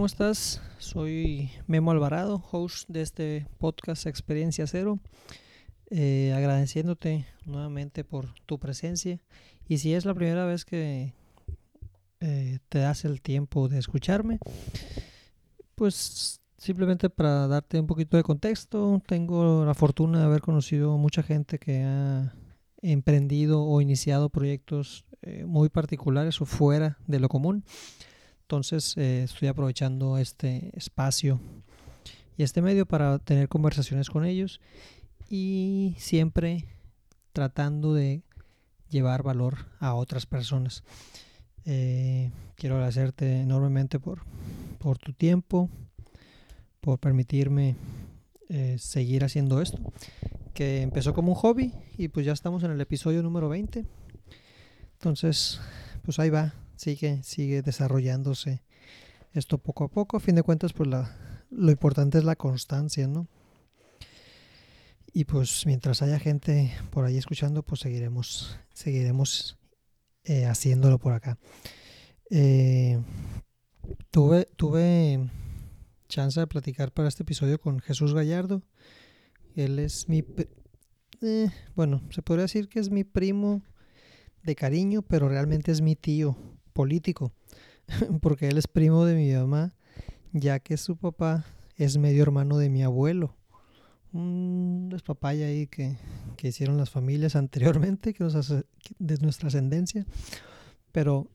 ¿cómo estás? Soy Memo Alvarado, host de este podcast Experiencia Cero. Eh, agradeciéndote nuevamente por tu presencia. Y si es la primera vez que eh, te das el tiempo de escucharme, pues simplemente para darte un poquito de contexto, tengo la fortuna de haber conocido mucha gente que ha emprendido o iniciado proyectos eh, muy particulares o fuera de lo común. Entonces eh, estoy aprovechando este espacio y este medio para tener conversaciones con ellos y siempre tratando de llevar valor a otras personas. Eh, quiero agradecerte enormemente por, por tu tiempo, por permitirme eh, seguir haciendo esto, que empezó como un hobby y pues ya estamos en el episodio número 20. Entonces, pues ahí va, sigue, sigue desarrollándose esto poco a poco. A fin de cuentas, pues la, lo importante es la constancia, ¿no? Y pues mientras haya gente por ahí escuchando, pues seguiremos, seguiremos eh, haciéndolo por acá. Eh, tuve, tuve chance de platicar para este episodio con Jesús Gallardo. Él es mi, eh, bueno, se podría decir que es mi primo de cariño, pero realmente es mi tío político, porque él es primo de mi mamá, ya que su papá es medio hermano de mi abuelo un despapaya ahí que, que, hicieron las familias anteriormente, que nos hace, de nuestra ascendencia. Pero,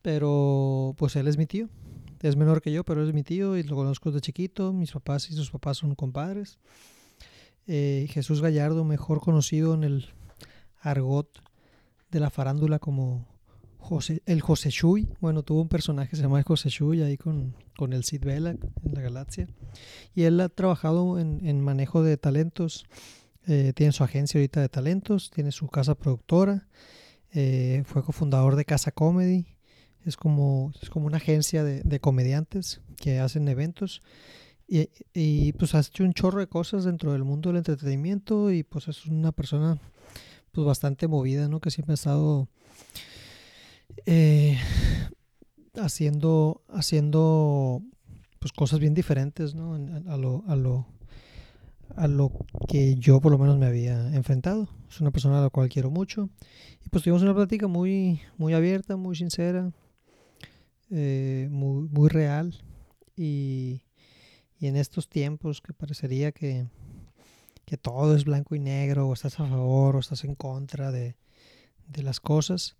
pero, pues él es mi tío. Es menor que yo, pero es mi tío y lo conozco de chiquito. Mis papás y sus papás son compadres. Eh, Jesús Gallardo, mejor conocido en el argot de la farándula como José, el José Chuy, bueno, tuvo un personaje que se llama José Chuy ahí con, con el Sid Vela en la galaxia. Y él ha trabajado en, en manejo de talentos. Eh, tiene su agencia ahorita de talentos, tiene su casa productora. Eh, fue cofundador de Casa Comedy. Es como, es como una agencia de, de comediantes que hacen eventos. Y, y, pues ha hecho un chorro de cosas dentro del mundo del entretenimiento. Y pues es una persona pues bastante movida, ¿no? Que siempre ha estado eh, haciendo, haciendo pues cosas bien diferentes ¿no? a, lo, a, lo, a lo que yo por lo menos me había enfrentado. Es una persona a la cual quiero mucho. Y pues tuvimos una plática muy, muy abierta, muy sincera, eh, muy, muy real. Y, y en estos tiempos que parecería que, que todo es blanco y negro, o estás a favor o estás en contra de, de las cosas,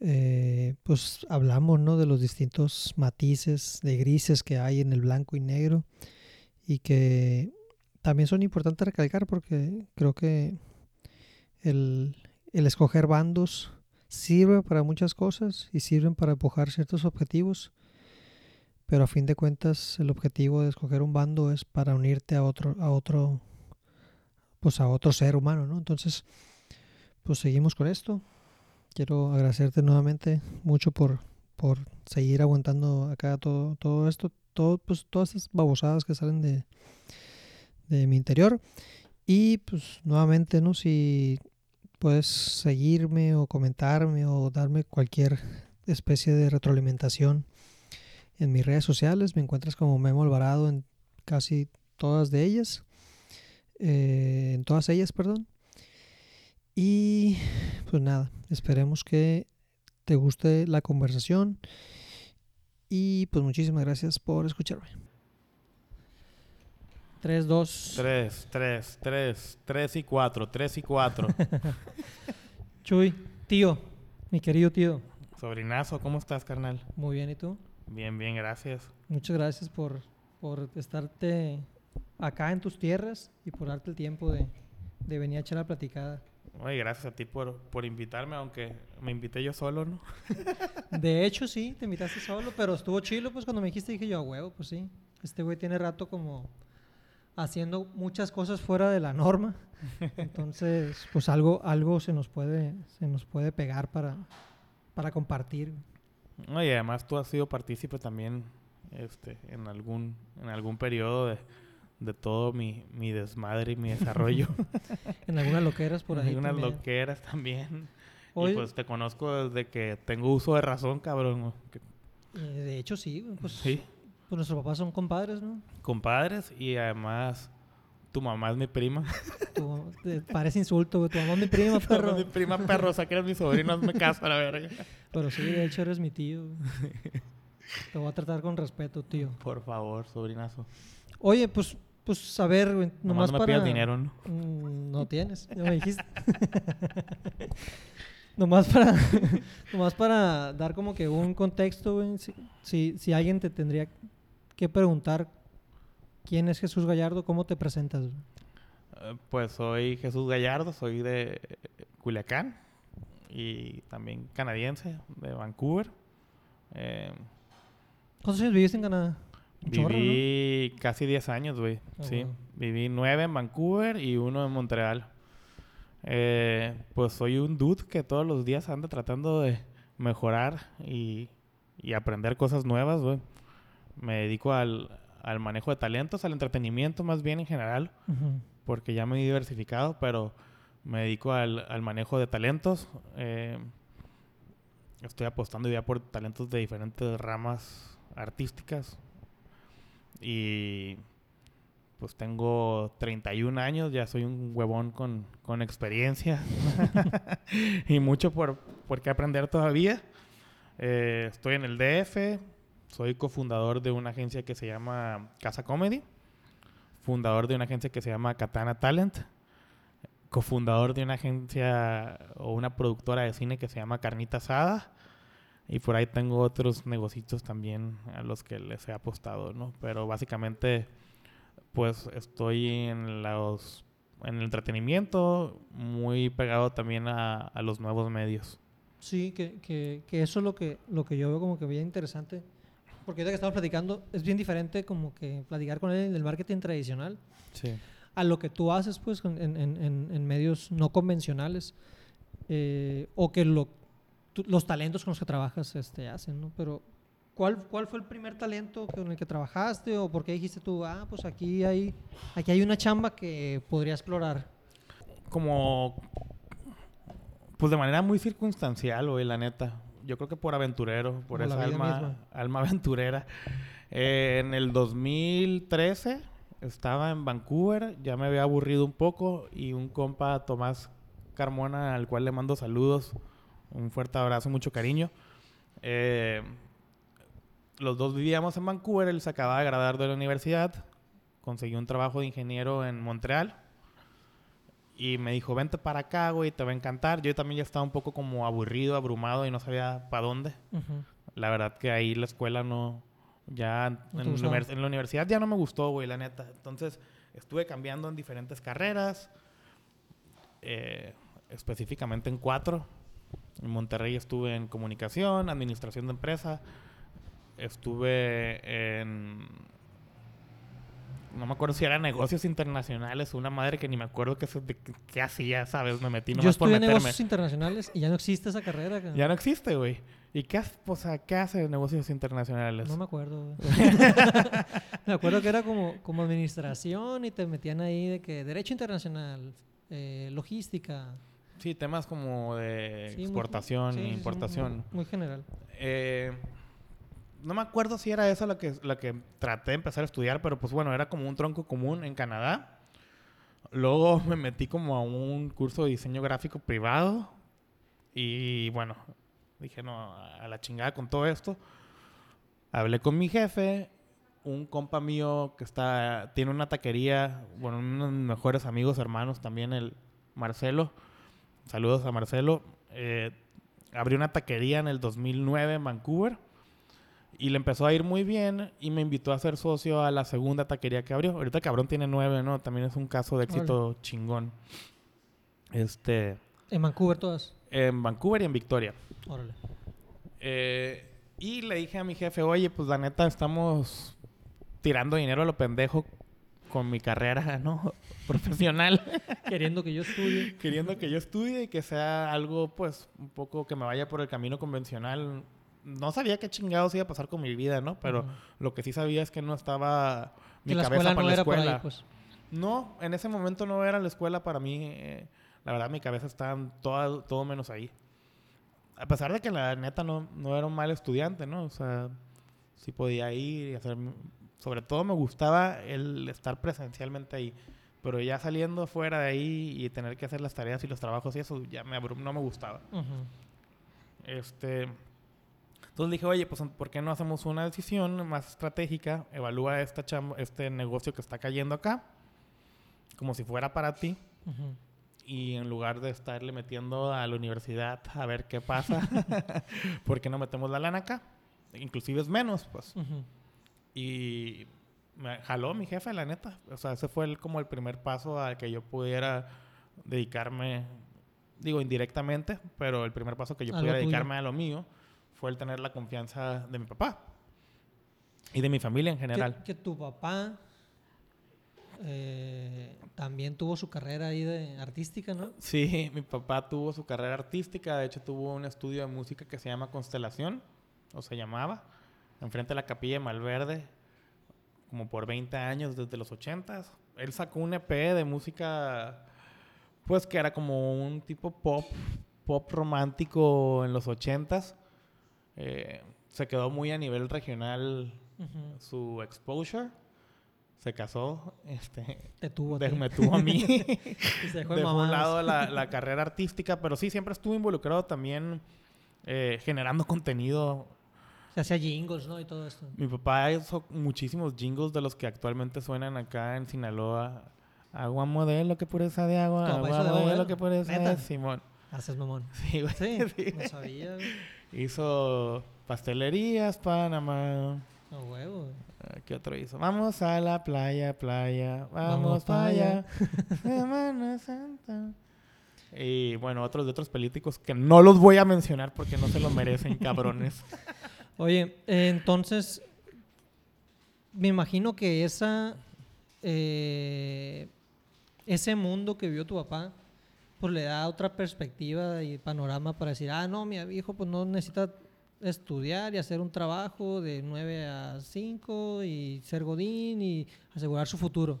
eh, pues hablamos ¿no? de los distintos matices de grises que hay en el blanco y negro y que también son importantes recalcar porque creo que el, el escoger bandos sirve para muchas cosas y sirven para empujar ciertos objetivos pero a fin de cuentas el objetivo de escoger un bando es para unirte a otro a otro pues a otro ser humano no entonces pues seguimos con esto quiero agradecerte nuevamente mucho por, por seguir aguantando acá todo, todo esto, todo, pues, todas estas babosadas que salen de, de mi interior. Y pues nuevamente, ¿no? Si puedes seguirme o comentarme o darme cualquier especie de retroalimentación en mis redes sociales, me encuentras como Memo Alvarado en casi todas de ellas. Eh, en todas ellas, perdón. Y pues nada, esperemos que te guste la conversación. Y pues muchísimas gracias por escucharme. 3, 2. 3, 3, 3, 3 y 4, 3 y 4. Chuy, tío, mi querido tío. Sobrinazo, ¿cómo estás, carnal? Muy bien, ¿y tú? Bien, bien, gracias. Muchas gracias por, por estarte acá en tus tierras y por darte el tiempo de, de venir a echar la platicada. Oye, gracias a ti por, por invitarme, aunque me invité yo solo, ¿no? de hecho, sí, te invitaste solo, pero estuvo chilo, pues cuando me dijiste dije yo, a huevo, pues sí. Este güey tiene rato como haciendo muchas cosas fuera de la norma. Entonces, pues algo, algo se nos puede, se nos puede pegar para, para compartir. Oye, además tú has sido partícipe también este, en algún, en algún periodo de de todo mi, mi desmadre y mi desarrollo. en algunas loqueras por ahí. En algunas loqueras también. Y pues te conozco desde que tengo uso de razón, cabrón. Eh, de hecho, sí. Pues, Sí. pues nuestros papás son compadres, ¿no? Compadres y además tu mamá es mi prima. Tu- te parece insulto, güey. Tu mamá es mi prima, perro. mi prima perro, o sea que eres mi sobrino, me caso a la verga. Pero sí, de hecho eres mi tío. Te voy a tratar con respeto, tío. Por favor, sobrinazo. Oye, pues, pues a ver, güey. Nomás Nomás no me para... pidas dinero, ¿no? Mm, no tienes, ya me dijiste. nomás para nomás para dar como que un contexto, güey. Si, si, si alguien te tendría que preguntar quién es Jesús Gallardo, ¿cómo te presentas? güey? Eh, Pues soy Jesús Gallardo, soy de Culiacán y también canadiense, de Vancouver. Eh, ¿Cuántos años viviste en Canadá? Chorro, ¿no? viví casi 10 años, güey. Ah, sí. wow. Viví 9 en Vancouver y uno en Montreal. Eh, pues soy un dude que todos los días anda tratando de mejorar y, y aprender cosas nuevas, güey. Me dedico al, al manejo de talentos, al entretenimiento más bien en general Ujú. porque ya me he diversificado, pero me dedico al, al manejo de talentos. Eh, estoy apostando ya por talentos de diferentes ramas artísticas. Y pues tengo 31 años, ya soy un huevón con, con experiencia y mucho por, por qué aprender todavía. Eh, estoy en el DF, soy cofundador de una agencia que se llama Casa Comedy fundador de una agencia que se llama Katana Talent, cofundador de una agencia o una productora de cine que se llama Carnita Asada. Y por ahí tengo otros negocios también a los que les he apostado, ¿no? Pero básicamente, pues estoy en los en el entretenimiento, muy pegado también a, a los nuevos medios. Sí, que, que, que eso es lo que, lo que yo veo como que bien interesante. Porque ahorita que estamos platicando, es bien diferente como que platicar con él del marketing tradicional Sí. a lo que tú haces pues en, en- en- en medios no convencionales eh, o que lo, tú- los talentos con los que trabajas este, hacen, ¿no? Pero ¿cuál, ¿cuál fue el primer talento con el que trabajaste o por qué dijiste tú, ah, pues aquí hay, aquí hay una chamba que podría explorar? como pues de manera muy circunstancial, güey, la neta. Yo creo que por aventurero, por Como esa alma, misma. alma aventurera. Eh, en el 2013 estaba en Vancouver, ya me había aburrido un poco y un compa, Tomás Carmona, al cual le mando saludos, un fuerte abrazo, mucho cariño. Eh, los dos vivíamos en Vancouver, él se acababa de graduar de la universidad, consiguió un trabajo de ingeniero en Montreal. Y me dijo, vente para acá, güey, te va a encantar. Yo también ya estaba un poco como aburrido, abrumado y no sabía para dónde. La verdad que ahí la escuela no... Ya No en la universidad ya no me gustó, güey, la neta. Entonces estuve cambiando en diferentes carreras. eh, específicamente en cuatro. En Monterrey estuve en comunicación, administración de empresa. Estuve en... No me acuerdo si eran negocios internacionales o una madre que ni me acuerdo qué, qué- hacía, ¿sabes? Me metí Yo nomás por estudié meterme. negocios internacionales y ya no existe esa carrera. Ya no existe, güey. ¿Y qué, hace- o sea, qué hace negocios internacionales? No me acuerdo. güey. me acuerdo que era como, como administración y te metían ahí de que derecho internacional, eh, logística. Sí, temas como de Sí, muy- exportación e sí, importación. muy, muy general. Eh, no me acuerdo si era esa la que, la que traté de empezar a estudiar, pero pues bueno, era como un tronco común en Canadá. Luego me metí como a un curso de diseño gráfico privado. Y bueno, dije, no, a la chingada con todo esto. Hablé con mi jefe, un compa mío que está, tiene una taquería, bueno, uno de mis mejores amigos, hermanos también, el Marcelo. Saludos a Marcelo. Eh, abrió una taquería en el 2009 en Vancouver y le empezó a ir muy bien y me invitó a ser socio a la segunda taquería que abrió. Ahorita cabrón tiene nueve, ¿no? También es un caso de éxito chingón. Este, En Vancouver todas. en Vancouver y en Victoria. Órale. Eh, y le dije a mi jefe, oye, pues la neta estamos tirando dinero a lo pendejo con mi carrera, ¿no? Profesional. Queriendo que yo estudie. queriendo que yo estudie y que sea algo, pues, un poco que me vaya por el camino convencional. No sabía qué chingados iba a pasar con mi vida, ¿no? Pero lo que sí sabía es que no estaba mi la cabeza para no la escuela. ahí, pues. No, en ese momento no era la escuela para mí. eh, la verdad, mi cabeza estaba todo, todo menos ahí. A pesar de que la neta no, no era un mal estudiante, ¿no? O sea, sí podía ir y hacer... Sobre todo me gustaba el estar presencialmente ahí. Pero ya saliendo fuera de ahí y tener que hacer las tareas y los trabajos y eso, ya me no me gustaba. Este... Entonces dije, oye, pues ¿por qué no hacemos una decisión más estratégica? Evalúa esta este negocio que está cayendo acá, como si fuera para ti. Y en lugar de estarle metiendo a la universidad a ver qué pasa, ¿por qué no metemos la lana acá? Inclusive es menos, pues. Y me jaló mi jefe, la neta. O sea, ese fue como el primer paso a que yo pudiera dedicarme, digo indirectamente, pero el primer paso que yo pudiera dedicarme a lo mío fue el tener la confianza de mi papá y de mi familia en general. Que, tu papá eh, también tuvo su carrera ahí de artística, ¿no? Sí, mi papá tuvo su carrera artística, de hecho tuvo un estudio de música que se llama Constelación, o se llamaba, enfrente de la capilla de Malverde, como por 20 años, desde los 80 Él sacó un EP de música, pues que era como un tipo pop, pop romántico en los 80s eh, se quedó muy a nivel regional su exposure. Se casó, este, Te tuvo, me tuvo a mí. se dejó un lado la, carrera artística, pero sí, siempre estuvo involucrado también eh, generando contenido. Se hacía jingles, ¿no? Y todo esto. Mi papá hizo muchísimos jingles de los que actualmente suenan acá en Sinaloa. Agua modelo, que pureza de agua. Agua modelo, que pureza de Simón. Haces mamón. Sí, güey. Sí, sí. no sabía, Hizo pastelerías, Panamá. No huevo. ¿Qué otro hizo? Vamos a la playa, playa. Vamos, para allá. Semana Santa. Y bueno, otros de otros políticos que no los voy a mencionar porque no se lo merecen, cabrones. Oye, entonces, me imagino que esa, eh, ese mundo que vio tu papá, pues le da otra perspectiva y panorama para decir, ah, no, mi hijo pues no necesita estudiar y hacer un trabajo de 9 a 5 y ser godín y asegurar su futuro.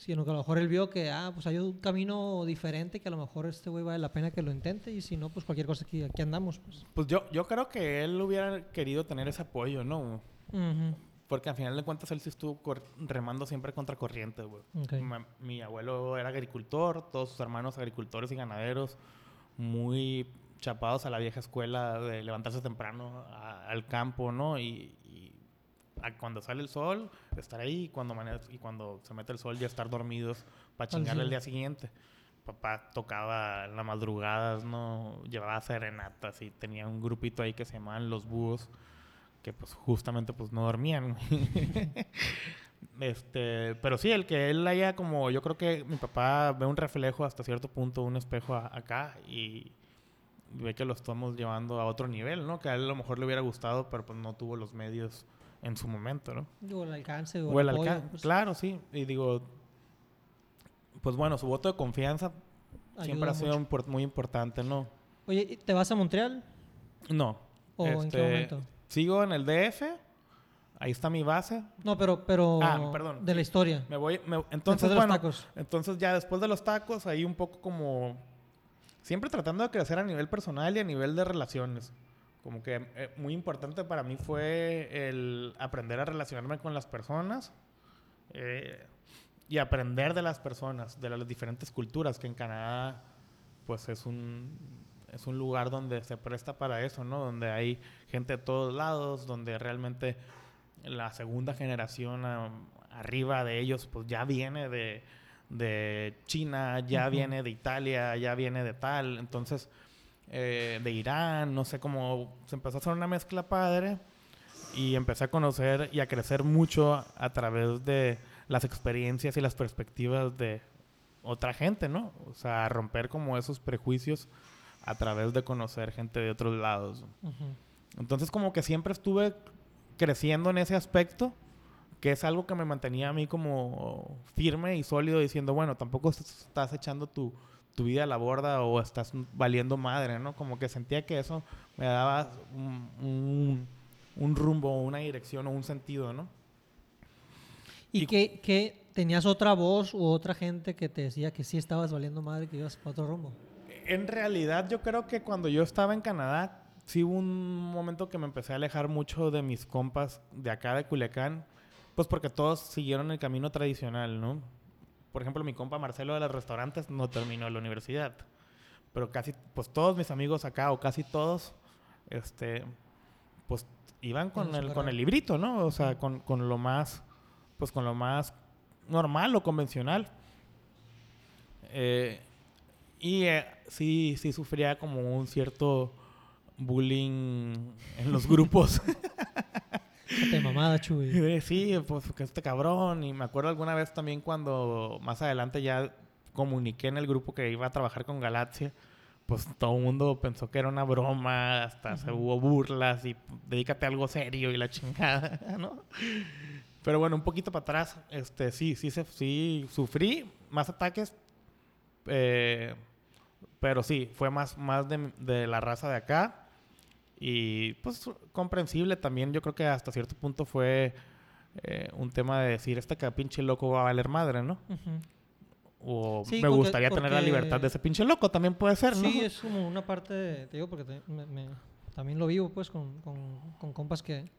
Sino que a lo mejor él vio que, ah, pues hay un camino diferente que a lo mejor este güey vale la pena que lo intente y si no, pues cualquier cosa aquí, aquí andamos. Pues. pues yo, yo creo que él hubiera querido tener ese apoyo, ¿no? Porque al final de cuentas él sí estuvo remando siempre contra corriente, güey. Mi, abuelo era agricultor, todos sus hermanos agricultores y ganaderos, muy chapados a la vieja escuela de levantarse temprano al campo, ¿no? Y, cuando sale el sol, estar ahí, y cuando, y cuando se mete el sol ya estar dormidos para chingarle el día siguiente. Papá tocaba en las madrugadas, ¿no? Llevaba serenatas y tenía un grupito ahí que se llamaban Los Búhos que pues justamente pues no dormían. este, pero sí, el que él haya como, yo creo que mi papá ve un reflejo hasta cierto punto, un espejo acá y, ve que lo estamos llevando a otro nivel, ¿no? Que a él a lo mejor le hubiera gustado, pero pues no tuvo los medios en su momento, ¿no? O el alcance o, el, alcance. Pues. Claro, sí. Y digo, pues bueno, su voto de confianza siempre ha sido muy importante, ¿no? Oye, ¿te vas a Montreal? No. ¿O en qué este, momento? Sigo en el DF. Ahí está mi base. No, pero, pero ah, perdón. de la historia. Me voy, entonces, de los tacos. entonces ya después de los tacos, ahí un poco como siempre tratando de crecer a nivel personal y a nivel de relaciones. Como que eh, muy importante para mí fue el aprender a relacionarme con las personas eh, y aprender de las personas, de las diferentes culturas, que en Canadá pues es un es un lugar donde se presta para eso, ¿no? Donde hay gente de todos lados, donde realmente la segunda generación arriba de ellos, pues ya viene de, China, ya viene de Italia, ya viene de tal, entonces eh, de Irán, no sé cómo se empezó a hacer una mezcla padre y empecé a conocer y a crecer mucho a través de las experiencias y las perspectivas de otra gente, ¿no? O sea, romper como esos prejuicios a través de conocer gente de otros lados. Entonces como que siempre estuve creciendo en ese aspecto, que es algo que me mantenía a mí como firme y sólido diciendo, bueno, tampoco estás echando tu, vida a la borda o estás valiendo madre, ¿no? Como que sentía que eso me daba un, un, rumbo, una dirección o un sentido, ¿no? ¿Y, que, que, tenías otra voz u otra gente que te decía que sí estabas valiendo madre, que ibas para otro rumbo? en realidad yo creo que cuando yo estaba en Canadá sí hubo un momento que me empecé a alejar mucho de mis compas de acá de Culiacán, pues porque todos siguieron el camino tradicional, ¿no? Por ejemplo, mi compa Marcelo de los restaurantes no terminó la universidad, pero casi, pues todos mis amigos acá, o casi todos, este, pues iban con el, con el librito, ¿no? O sea, con, con lo más, pues con lo más normal o convencional. Eh, y eh, sí, sí sufría como un cierto bullying en los grupos. Te mamada, Chuy. Sí, pues que este cabrón. Y me acuerdo alguna vez también cuando más adelante ya comuniqué en el grupo que iba a trabajar con Galaxia. Pues todo el mundo pensó que era una broma, hasta se hubo burlas y dedícate a algo serio y la chingada, ¿no? Pero bueno, un poquito para atrás, este, sí, sí, sí, sufrí más ataques, eh, pero sí, fue más, más de, de la raza de acá. Y pues comprensible también, yo creo que hasta cierto punto fue eh, un tema de decir, este que pinche loco va a valer madre, ¿no? O me gustaría tener la libertad de ese pinche loco, también puede ser, ¿no? Sí, es como una parte, te digo, porque también lo vivo pues con, con, con compas que,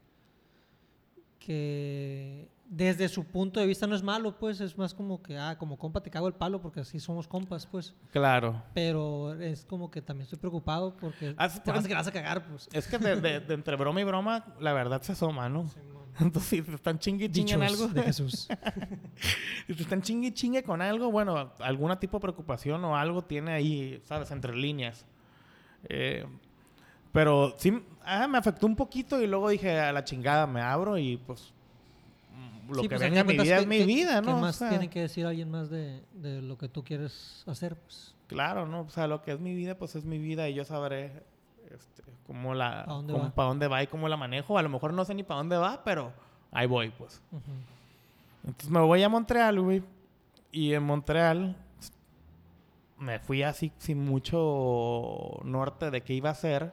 que desde su punto de vista no es malo, pues es más como que, ah, como compa te cago el palo porque así somos compas, pues. Claro. Pero es como que también estoy preocupado porque ah, te vas, a, que vas a cagar, pues. Es que de, entre broma y broma, la verdad se asoma, ¿no? Entonces, si te están chingue chingue en algo. de Jesús. si te están chingue chingue con algo, bueno, algún tipo de preocupación o algo tiene ahí, ¿sabes? Entre líneas. Eh, pero sí, ah, me afectó un poquito y luego dije, a la chingada, me abro y pues lo que pues, venga en mi vida es mi vida, ¿no? ¿Qué más tiene que decir alguien más de, de, lo que tú quieres hacer? Pues? Claro, ¿no? O sea, lo que es mi vida, pues es mi vida y yo sabré este, cómo la, ¿Para dónde, va? dónde va y cómo la manejo. A lo mejor no sé ni para dónde va, pero ahí voy, pues. Entonces me voy a Montreal, güey. Y en Montreal me fui así sin mucho norte de qué iba a hacer.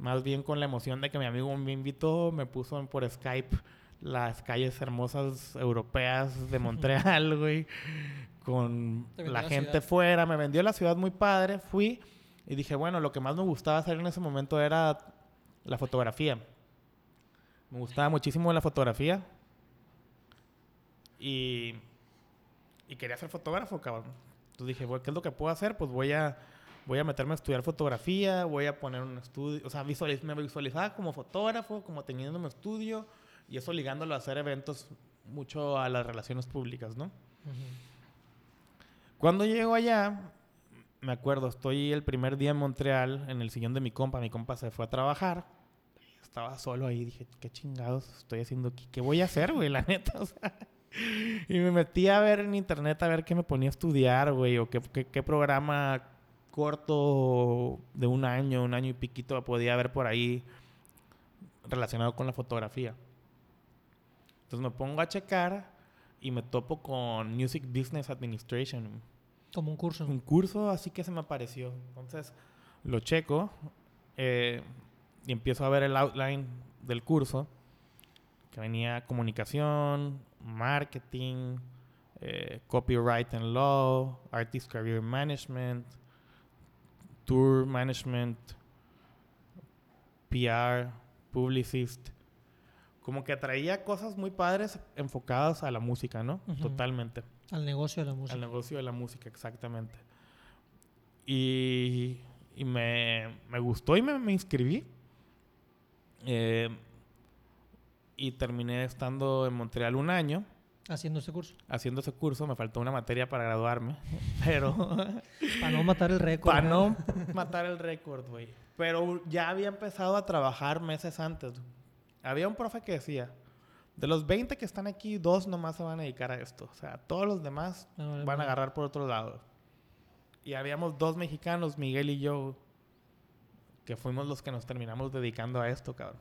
Más bien con la emoción de que mi amigo me invitó, me puso por Skype las calles hermosas europeas de Montreal, güey, con la, gente fuera. Me vendió la ciudad muy padre, fui y dije, bueno, lo que más me gustaba hacer en ese momento era la fotografía. Me gustaba muchísimo la fotografía y, y quería ser fotógrafo, cabrón. Entonces dije, bueno, ¿qué es lo que puedo hacer? Pues voy a voy a meterme a estudiar fotografía, voy a poner un estudio, o sea, me visualizaba como fotógrafo, como teniendo un estudio, y eso ligándolo a hacer eventos mucho a las relaciones públicas, ¿no? Cuando llego allá, me acuerdo, estoy el primer día en Montreal, en el sillón de mi compa, mi compa se fue a trabajar, estaba solo ahí, dije, ¿qué chingados estoy haciendo aquí? ¿Qué voy a hacer, güey? La neta, o sea... Y me metí a ver en internet a ver qué me ponía a estudiar, güey, o qué, qué, qué programa corto de un año, un año y piquito podía haber por ahí relacionado con la fotografía. Entonces me pongo a checar y me topo con Music Business Administration. Como un curso. Un curso así que se me apareció. Entonces lo checo eh, y empiezo a ver el outline del curso, que venía comunicación, marketing, eh, copyright and law, artist career management, tour management, PR, publicist como que atraía cosas muy padres enfocadas a la música, ¿no? Totalmente. Al negocio de la música. Al negocio de la música, exactamente. Y, y me, me, gustó y me, me inscribí. Eh, y terminé estando en Montreal un año. Haciendo ese curso. Haciendo ese curso. Me faltó una materia para graduarme. Pero... para no matar el récord. Para no matar el récord, güey. Pero ya había empezado a trabajar meses antes. Había un profe que decía, de los 20 que están aquí, dos nomás se van a dedicar a esto. O sea, todos los demás van a agarrar por otro lado. Y habíamos dos mexicanos, Miguel y yo, que fuimos los que nos terminamos dedicando a esto, cabrón.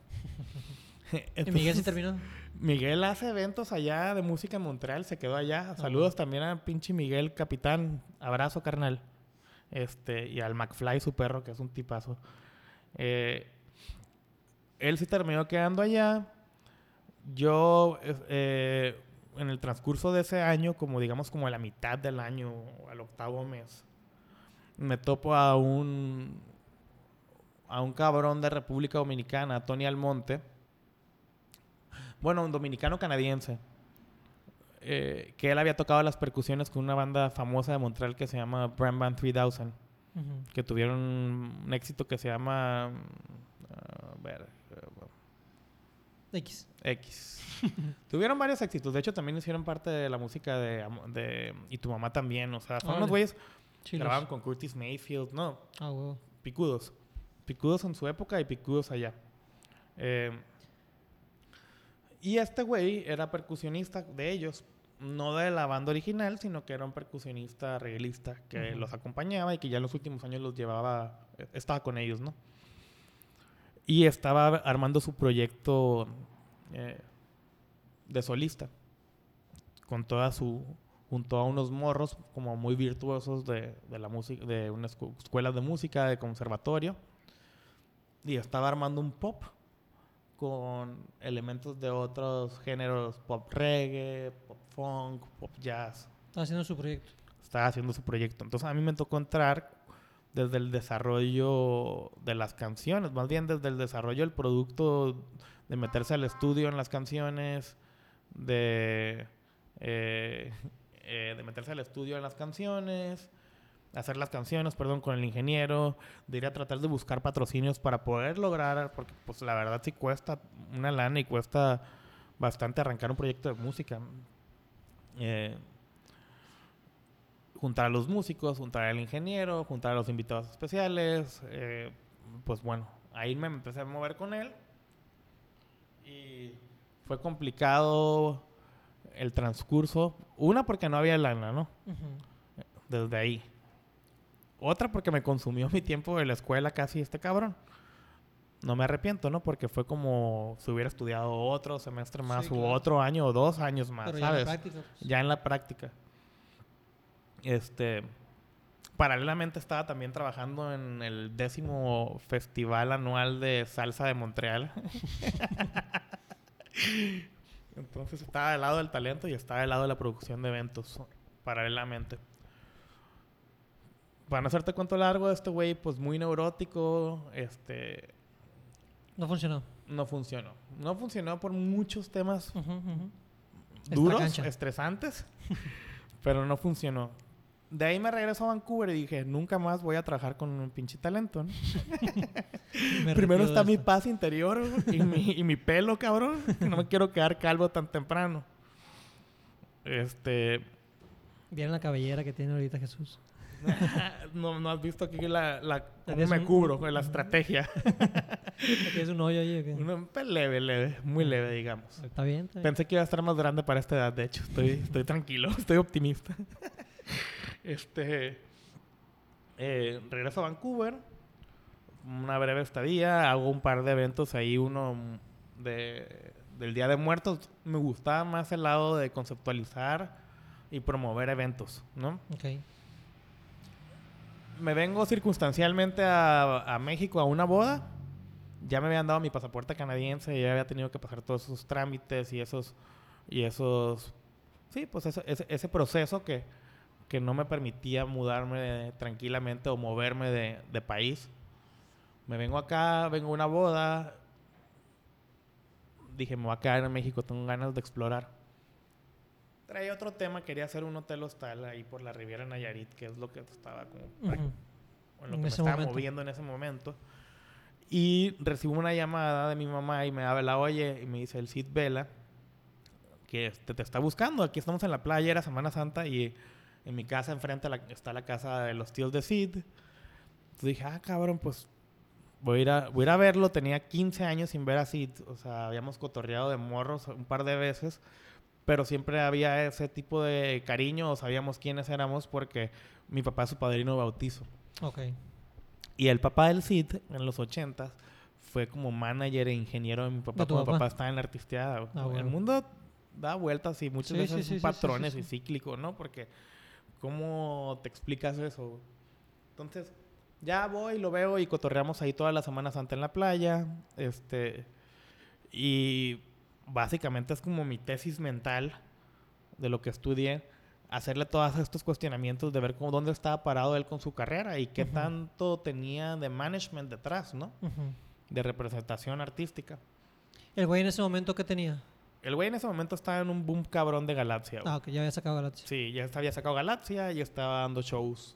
¿Y Miguel sí terminó? Miguel hace eventos allá de música en Montreal, se quedó allá. Ah, Saludos también a pinche Miguel, capitán. Abrazo, carnal. Este, y al McFly, su perro, que es un tipazo. Eh, él se terminó quedando allá. Yo, eh, en el transcurso de ese año, como digamos como a la mitad del año, al octavo mes, me topo a un, a un cabrón de República Dominicana, Tony Almonte. Bueno, un dominicano canadiense. eh, que él había tocado las percusiones con una banda famosa de Montreal que se llama Brand Band 3000. Ujú. Que tuvieron un éxito que se llama. mm, a ver, eh, X. X. Tuvieron varios éxitos. De hecho, también hicieron parte de la música de, de Y tu mamá también. O sea, son unos güeyes Chilos. grababan con Curtis Mayfield. No, Ah, picudos. Picudos en su época y picudos allá. Eh, y este güey era percusionista de ellos. No de la banda original, sino que era un percusionista arreglista que los acompañaba y que ya en los últimos años los llevaba, eh, estaba con ellos, ¿no? Y estaba armando su proyecto eh, de solista. Con toda su. junto a unos morros como muy virtuosos de, de la música, de una escu- escuela de música, de conservatorio. Y estaba armando un pop con elementos de otros géneros, pop reggae, pop funk, pop jazz Estaba haciendo su proyecto. estaba haciendo su proyecto. Entonces a mí me tocó entrar desde el desarrollo de las canciones, más bien desde el desarrollo del producto, de meterse al estudio en las canciones, de, eh, eh, de meterse al estudio en las canciones, hacer las canciones, perdón, con el ingeniero, de ir a tratar de buscar patrocinios para poder lograr, porque pues la verdad sí cuesta una lana y cuesta bastante arrancar un proyecto de música. Eh, juntar a los músicos, juntar al ingeniero, juntar a los invitados especiales. eh, pues bueno, ahí me empecé a mover con él. Y fue complicado el transcurso. Una porque no había lana, ¿no? Desde ahí. Otra porque me consumió mi tiempo de la escuela casi este cabrón. No me arrepiento, ¿no? Porque fue como si hubiera estudiado otro semestre más Sí, otro año o dos años más, Pero ya en ¿sabes? la práctica. pues. ya en la práctica. Este, paralelamente estaba también trabajando en el décimo festival anual de salsa de Montreal. Entonces estaba del lado del talento y estaba del lado de la producción de eventos, paralelamente. Para no hacerte cuento largo, este güey, pues muy neurótico, este, No funcionó. no funcionó. No funcionó por muchos temas duros, estresantes, pero no funcionó. De ahí me regreso a Vancouver y dije, nunca más voy a trabajar con un pinche talento. Primero está mi paz interior y mi, y mi pelo, cabrón. No me quiero quedar calvo tan temprano. Este... Vieron la cabellera que tiene ahorita Jesús. no, no has visto aquí la, la cómo me un- cubro, la estrategia. Aquí es un hoyo ahí. ¿o qué? Pues, leve, leve, muy leve, digamos. Está bien. Está bien. Pensé que iba a estar más grande para esta edad, de hecho. Estoy, estoy tranquilo, estoy optimista. este. eh, regreso a Vancouver. Una breve estadía. Hago un par de eventos ahí. Uno de, del Día de Muertos. Me gustaba más el lado de conceptualizar y promover eventos, ¿no? Ok. Me vengo circunstancialmente a, a México a una boda. Ya me habían dado mi pasaporte canadiense y ya había tenido que pasar todos esos trámites y esos y esos sí, pues ese, ese proceso que, que no me permitía mudarme tranquilamente o moverme de, de país. Me vengo acá, vengo a una boda. Dije, me voy a quedar en México, tengo ganas de explorar. Traía otro tema, quería hacer un hotel hostal ahí por la Riviera Nayarit, que es lo que estaba como Ujú. o en lo En que me estaba momento. moviendo en ese momento. Y recibo una llamada de mi mamá y me habla, oye, y me dice el Cid Vela, que este, te está buscando. Aquí estamos en la playa, era Semana Santa, y en mi casa enfrente la- está la casa de los tíos de Cid. Entonces dije, ah, cabrón, pues voy a, ir a, voy a ir a verlo. Tenía 15 años sin ver a Cid. O sea, habíamos cotorreado de morros un par de veces. Pero siempre había ese tipo de cariño o sabíamos quiénes éramos porque mi papá es su padrino de bautizo. Ok. Y el papá del Cid, en los 80 fue como manager e ingeniero de mi papá ¿De tu cuando mi papá? papá estaba en la artisteada. Ah, El bueno. mundo da vueltas y muchas Sí, veces sí, son sí, patrones y cíclicos, ¿no? Porque ¿cómo te explicas eso? Entonces, ya voy, lo veo y cotorreamos ahí toda la Semana Santa en la playa. Este. Y básicamente es como mi tesis mental de lo que estudié. hacerle todos estos cuestionamientos de ver cómo, dónde estaba parado él con su carrera y qué tanto tenía de management detrás, ¿no? De representación artística. ¿El güey en ese momento qué tenía? El güey en ese momento estaba en un boom cabrón de Galaxia. güey. Ah, ok, ya había sacado Galaxy. Sí, ya había sacado Galaxia, ya estaba dando shows.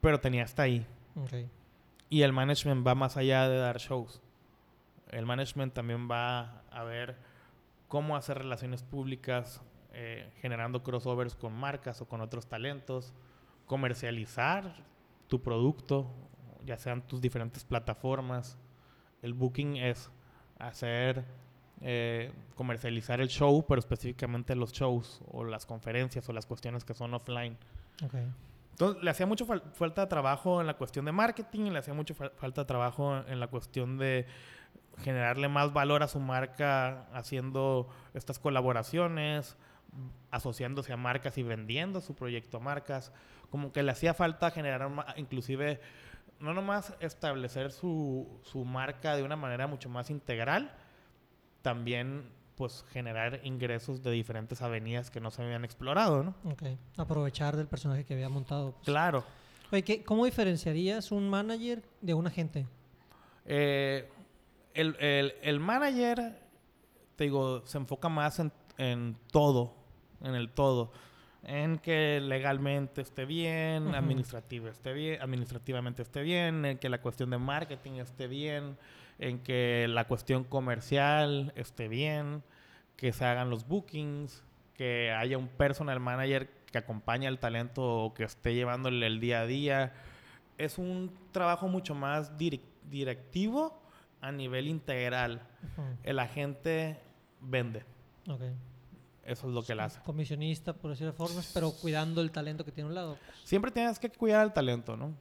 Pero tenía hasta ahí. Ok. Y el management va más allá de dar shows. El management también va a ver cómo hacer relaciones públicas, eh, generando crossovers con marcas o con otros talentos, comercializar tu producto, ya sean tus diferentes plataformas. El booking es hacer, eh, comercializar el show, pero específicamente los shows o las conferencias o las cuestiones que son offline. Ok. Entonces, le hacía mucho fal- falta de trabajo en la cuestión de marketing, le hacía mucho fal- falta de trabajo en la cuestión de generarle más valor a su marca haciendo estas colaboraciones, asociándose a marcas y vendiendo su proyecto a marcas. Como que le hacía falta generar, inclusive, no nomás establecer su, su marca de una manera mucho más integral, también pues generar ingresos de diferentes avenidas que no se habían explorado, ¿no? Ok. Aprovechar del personaje que había montado. pues. Claro. Oye, ¿qué- ¿cómo diferenciarías un manager de un agente? Eh, el, el- el manager, te digo, se enfoca más en, en todo, en el todo. En que legalmente esté bien, esté bien, administrativamente esté bien, en que la cuestión de marketing esté bien, en que la cuestión comercial esté bien, que se hagan los bookings, que haya un personal manager que acompañe al talento o que esté llevándole el día a día. Es un trabajo mucho más direc- directivo a nivel integral. Ujú. El agente vende. Eso es lo que él hace. Comisionista, por decirlo de formas, pero cuidando el talento que tiene a un lado. Siempre tienes que cuidar al talento, ¿no?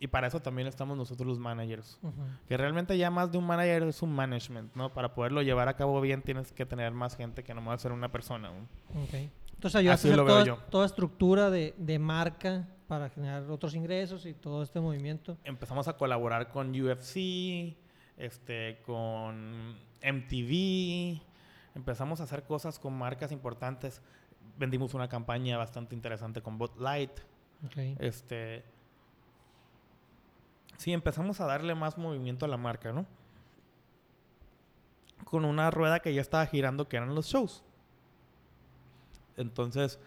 Y para eso también estamos nosotros los managers. Ujú. Que realmente ya más de un manager es un management, ¿no? Para poderlo llevar a cabo bien tienes que tener más gente que no va a ser una persona. ¿no? Ok. Entonces ayudaste Así a hacer lo veo toda, yo. toda estructura de, de marca para generar otros ingresos y todo este movimiento. Empezamos a colaborar con UFC, este, con MTV. Empezamos a hacer cosas con marcas importantes. Vendimos una campaña bastante interesante con Bot Light. Este. Sí, empezamos a darle más movimiento a la marca, ¿no? Con una rueda que ya estaba girando, que eran los shows. Entonces,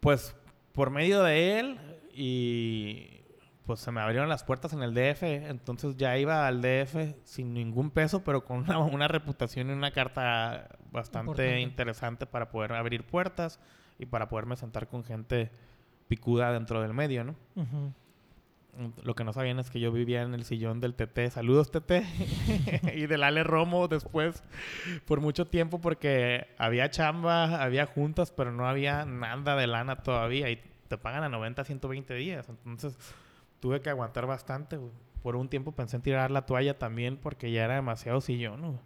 pues, por medio de él y pues se me abrieron las puertas en el DF. Entonces ya iba al DF sin ningún peso, pero con una, una reputación y una carta bastante Importante. interesante para poder abrir puertas y para poderme sentar con gente picuda dentro del medio, ¿no? Ujú. Lo que no sabían es que yo vivía en el sillón del TT. Saludos, TT. y del Ale Romo después por mucho tiempo porque había chamba, había juntas, pero no había nada de lana todavía. Y te pagan a 90, 120 días. Entonces tuve que aguantar bastante. güey. Por un tiempo pensé en tirar la toalla también porque ya era demasiado sillón. güey.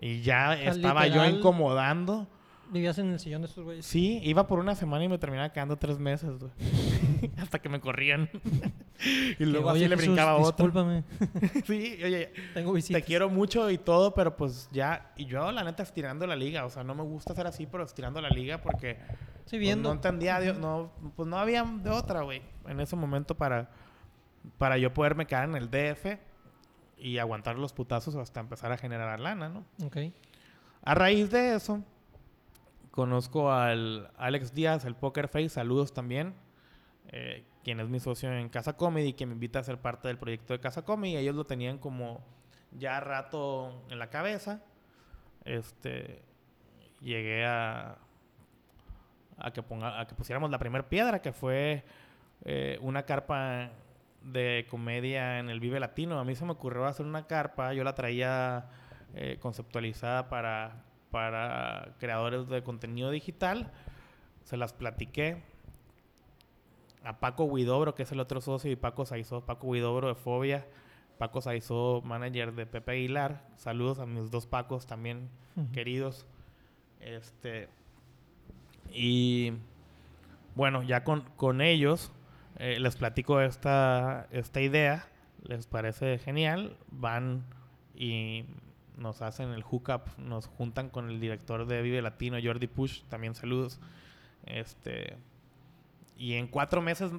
Y ya sea, estaba yo incomodando. Vivías en el sillón de estos güeyes. Sí, iba por una semana y me terminaba quedando tres meses, güey. Hasta que me corrían. y luego así "Oye, le Jesús, brincaba a otro. Discúlpame, Sí, oye, tengo visitas. te quiero mucho y todo, pero pues ya. Y yo, la neta, estirando la liga. O sea, no me gusta hacer así, pero estirando la liga porque Sí, pues, viendo. no entendía, de- no, pues no había de otra, güey. En ese momento para, para yo poderme quedar en el DF y aguantar los putazos hasta empezar a generar lana, ¿no? Ok. A raíz de eso, conozco al Alex Díaz, el Poker Face, saludos también, eh, quien es mi socio en Casa Comedy, que me invita a ser parte del proyecto de Casa Comedy. Ellos lo tenían como ya rato en la cabeza. Este, llegué a, a, que, ponga, a que pusiéramos la primera piedra, que fue eh, una carpa de comedia en el Vive Latino. A mí se me ocurrió hacer una carpa, yo la traía eh, conceptualizada para, para creadores de contenido digital. Se las platiqué a Paco Huidobro, que es el otro socio, y Paco Saizó, Paco Huidobro de Fobia, Paco Saizó, manager de Pepe Aguilar. Saludos a mis dos Pacos también Ujú. queridos. Este. Y bueno, ya con, con ellos eh, les platico esta, esta idea. Les parece genial. Van y nos hacen el hookup. Nos juntan con el director de Vive Latino, Jordi Push. También saludos. Este, y en cuatro meses,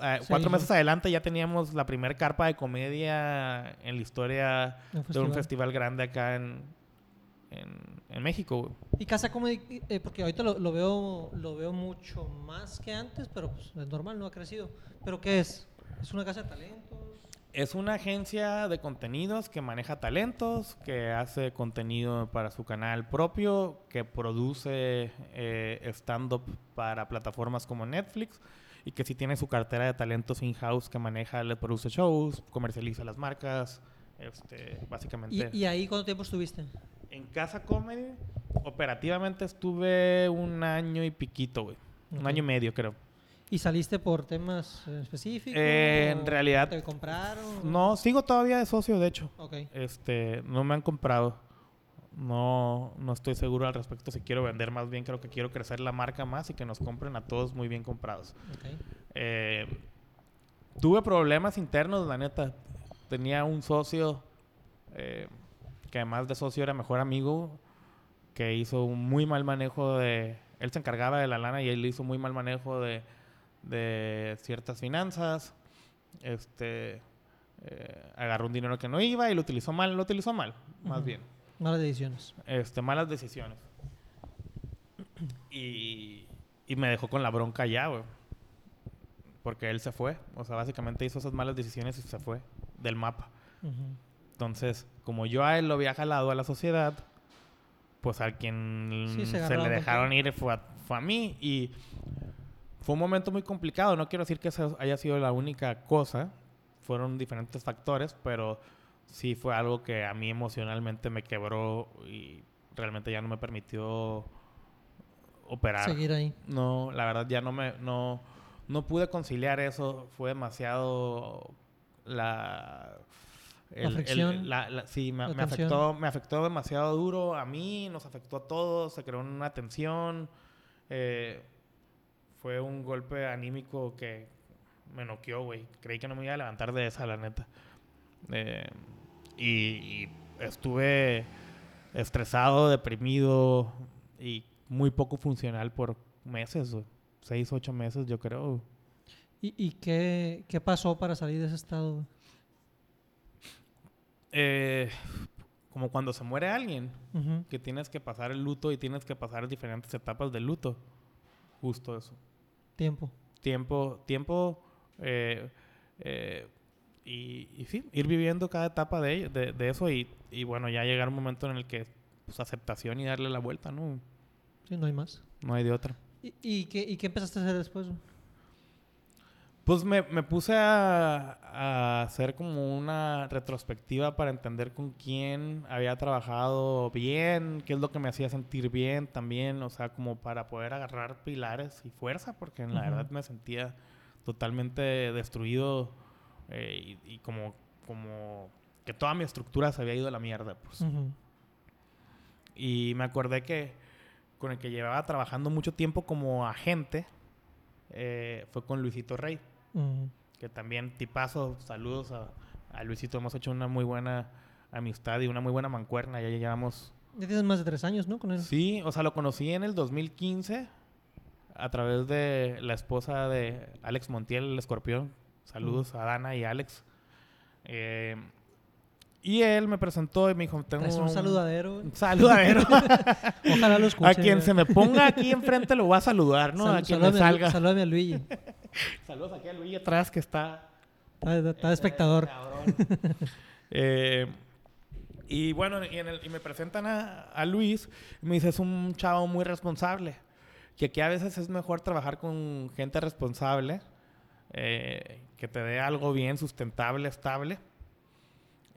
eh, cuatro meses adelante ya teníamos la primer carpa de comedia en la historia de un festival. festival grande acá en, en, en México. güey. Y Casa Comedy, eh, porque ahorita lo, lo veo lo veo mucho más que antes, pero pues, es normal, no ha crecido. ¿Pero qué es? ¿Es una casa de talentos? Es una agencia de contenidos que maneja talentos, que hace contenido para su canal propio, que produce eh, stand-up para plataformas como Netflix y que sí tiene su cartera de talentos in-house que maneja, le produce shows, comercializa las marcas, este, básicamente. ¿Y, y ahí cuánto tiempo estuviste? En Casa Comedy, operativamente estuve un año y piquito, güey. Un año y medio, creo. ¿Y saliste por temas específicos? Eh, en realidad, ¿Te compraron? No, sigo todavía de socio, de hecho. Ok. Este, no me han comprado. No, no estoy seguro al respecto si quiero vender más bien. Creo que quiero crecer la marca más y que nos compren a todos muy bien comprados. Eh, tuve problemas internos, la neta. Tenía un socio eh, que además de socio era mejor amigo, que hizo un muy mal manejo de... Él se encargaba de la lana y él hizo muy mal manejo de, de ciertas finanzas. Este... eh, agarró un dinero que no iba y lo utilizó mal, lo utilizó mal, más bien Malas decisiones. este, malas decisiones. Y, y me dejó con la bronca ya, güey. Porque él se fue. O sea, básicamente hizo esas malas decisiones y se fue del mapa. Entonces, como yo a él lo había jalado a la sociedad, pues al quien Sí, se le dejaron ir fue a, fue a mí. Y fue un momento muy complicado. No quiero decir que esa haya sido la única cosa. Fueron diferentes factores, pero sí fue algo que a mí emocionalmente me quebró y realmente ya no me permitió operar. Seguir ahí. No, la verdad ya no me no no pude conciliar eso, fue demasiado la La fricción, la- la- sí, me, la me afectó, me afectó demasiado duro a mí, nos afectó a todos, se creó una tensión, eh, fue un golpe anímico que me noqueó, güey. Creí que no me iba a levantar de esa, la neta. Eh, y, y estuve estresado, deprimido y muy poco funcional por meses, güey. seis, ocho meses, yo creo. ¿Y, y qué, qué pasó para salir de ese estado? Eh, como cuando se muere alguien, que tienes que pasar el luto y tienes que pasar diferentes etapas del luto. Justo eso. Tiempo. Tiempo, tiempo eh, eh, y, y sí, ir viviendo cada etapa de, de, de eso y, y bueno, ya llegar un momento en el que pues aceptación y darle la vuelta, ¿no? Sí, no hay más. No hay de otra. ¿Y, y qué, y qué empezaste a hacer después? Pues me, me puse a, a hacer como una retrospectiva para entender con quién había trabajado bien, qué es lo que me hacía sentir bien también, o sea, como para poder agarrar pilares y fuerza, porque en la verdad me sentía totalmente destruido eh, y, y como, como que toda mi estructura se había ido a la mierda. Pues. Y me acordé que con el que llevaba trabajando mucho tiempo como agente eh, fue con Luisito Rey Que también tipazo, saludos a, a Luisito, hemos hecho una muy buena amistad y una muy buena mancuerna, ya llevamos... Ya tienes más de tres años, ¿no? Con él. Sí, o sea, lo conocí en el 2015 a través de la esposa de Alex Montiel, el escorpión. Saludos a Dana y Alex. Eh, y él me presentó y me dijo, tengo Traes un saludadero. un saludadero. Ojalá lo escuche. a quien se me ponga aquí enfrente lo voy a saludar, ¿no? Sal- a quien me salúdame a Lu- salga. Salúdame a Luigi. Saludos aquí a Luis atrás que está Está, está de espectador. Cabrón. Eh, y bueno, y, en el- y me presentan a, a Luis. y me dice, es un chavo muy responsable. Que aquí a veces es mejor trabajar con gente responsable. eh, que te dé algo bien, sustentable, estable.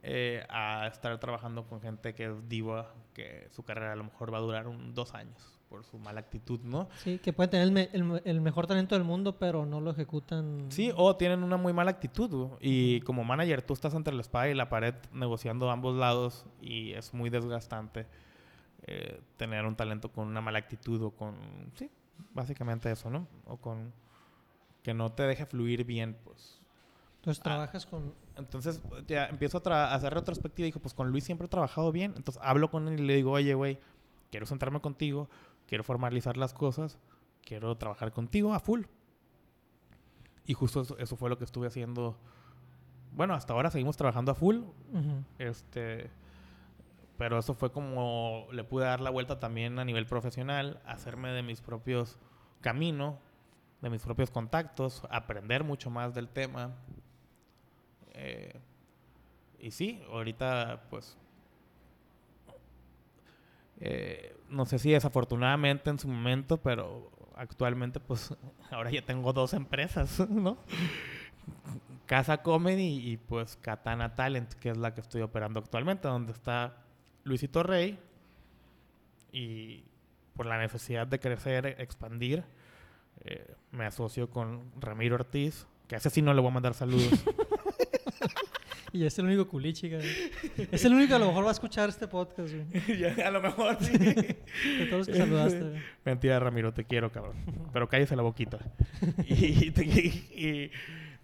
eh, a estar trabajando con gente que es diva, que su carrera a lo mejor va a durar un, dos años por su mala actitud, ¿no? Sí, que pueden tener el, me- el el mejor talento del mundo, pero no lo ejecutan. Sí, o tienen una muy mala actitud. güey. Y como manager tú estás entre la espada y la pared negociando a ambos lados y es muy desgastante eh, tener un talento con una mala actitud o con... Sí, básicamente eso, ¿no? O con... Que no te deje fluir bien, pues. Entonces Ah. trabajas con. Entonces ya empiezo a, a hacer retrospectiva y dijo, pues con Luis siempre he trabajado bien. Entonces hablo con él y le digo, oye, güey, quiero sentarme contigo, quiero formalizar las cosas, quiero trabajar contigo a full. Y justo eso, fue lo que estuve haciendo. Bueno, hasta ahora seguimos trabajando a full. Este. Pero eso fue como le pude dar la vuelta también a nivel profesional, hacerme de mis propios caminos, de mis propios contactos, aprender mucho más del tema. Eh, y sí, ahorita pues eh, no sé si desafortunadamente en su momento, pero actualmente pues ahora ya tengo dos empresas, ¿no? Casa Comedy y pues Katana Talent, que es la que estoy operando actualmente, donde está Luisito Rey. Y por la necesidad de crecer, expandir, eh, me asocio con Ramiro Ortiz, que a ese sí no le voy a mandar saludos. Y es el único culichi, Es el único que a lo mejor va a escuchar este podcast, güey. a lo mejor sí. De todos los que saludaste, Mentira, Ramiro, te quiero, cabrón. Pero cállese la boquita. y,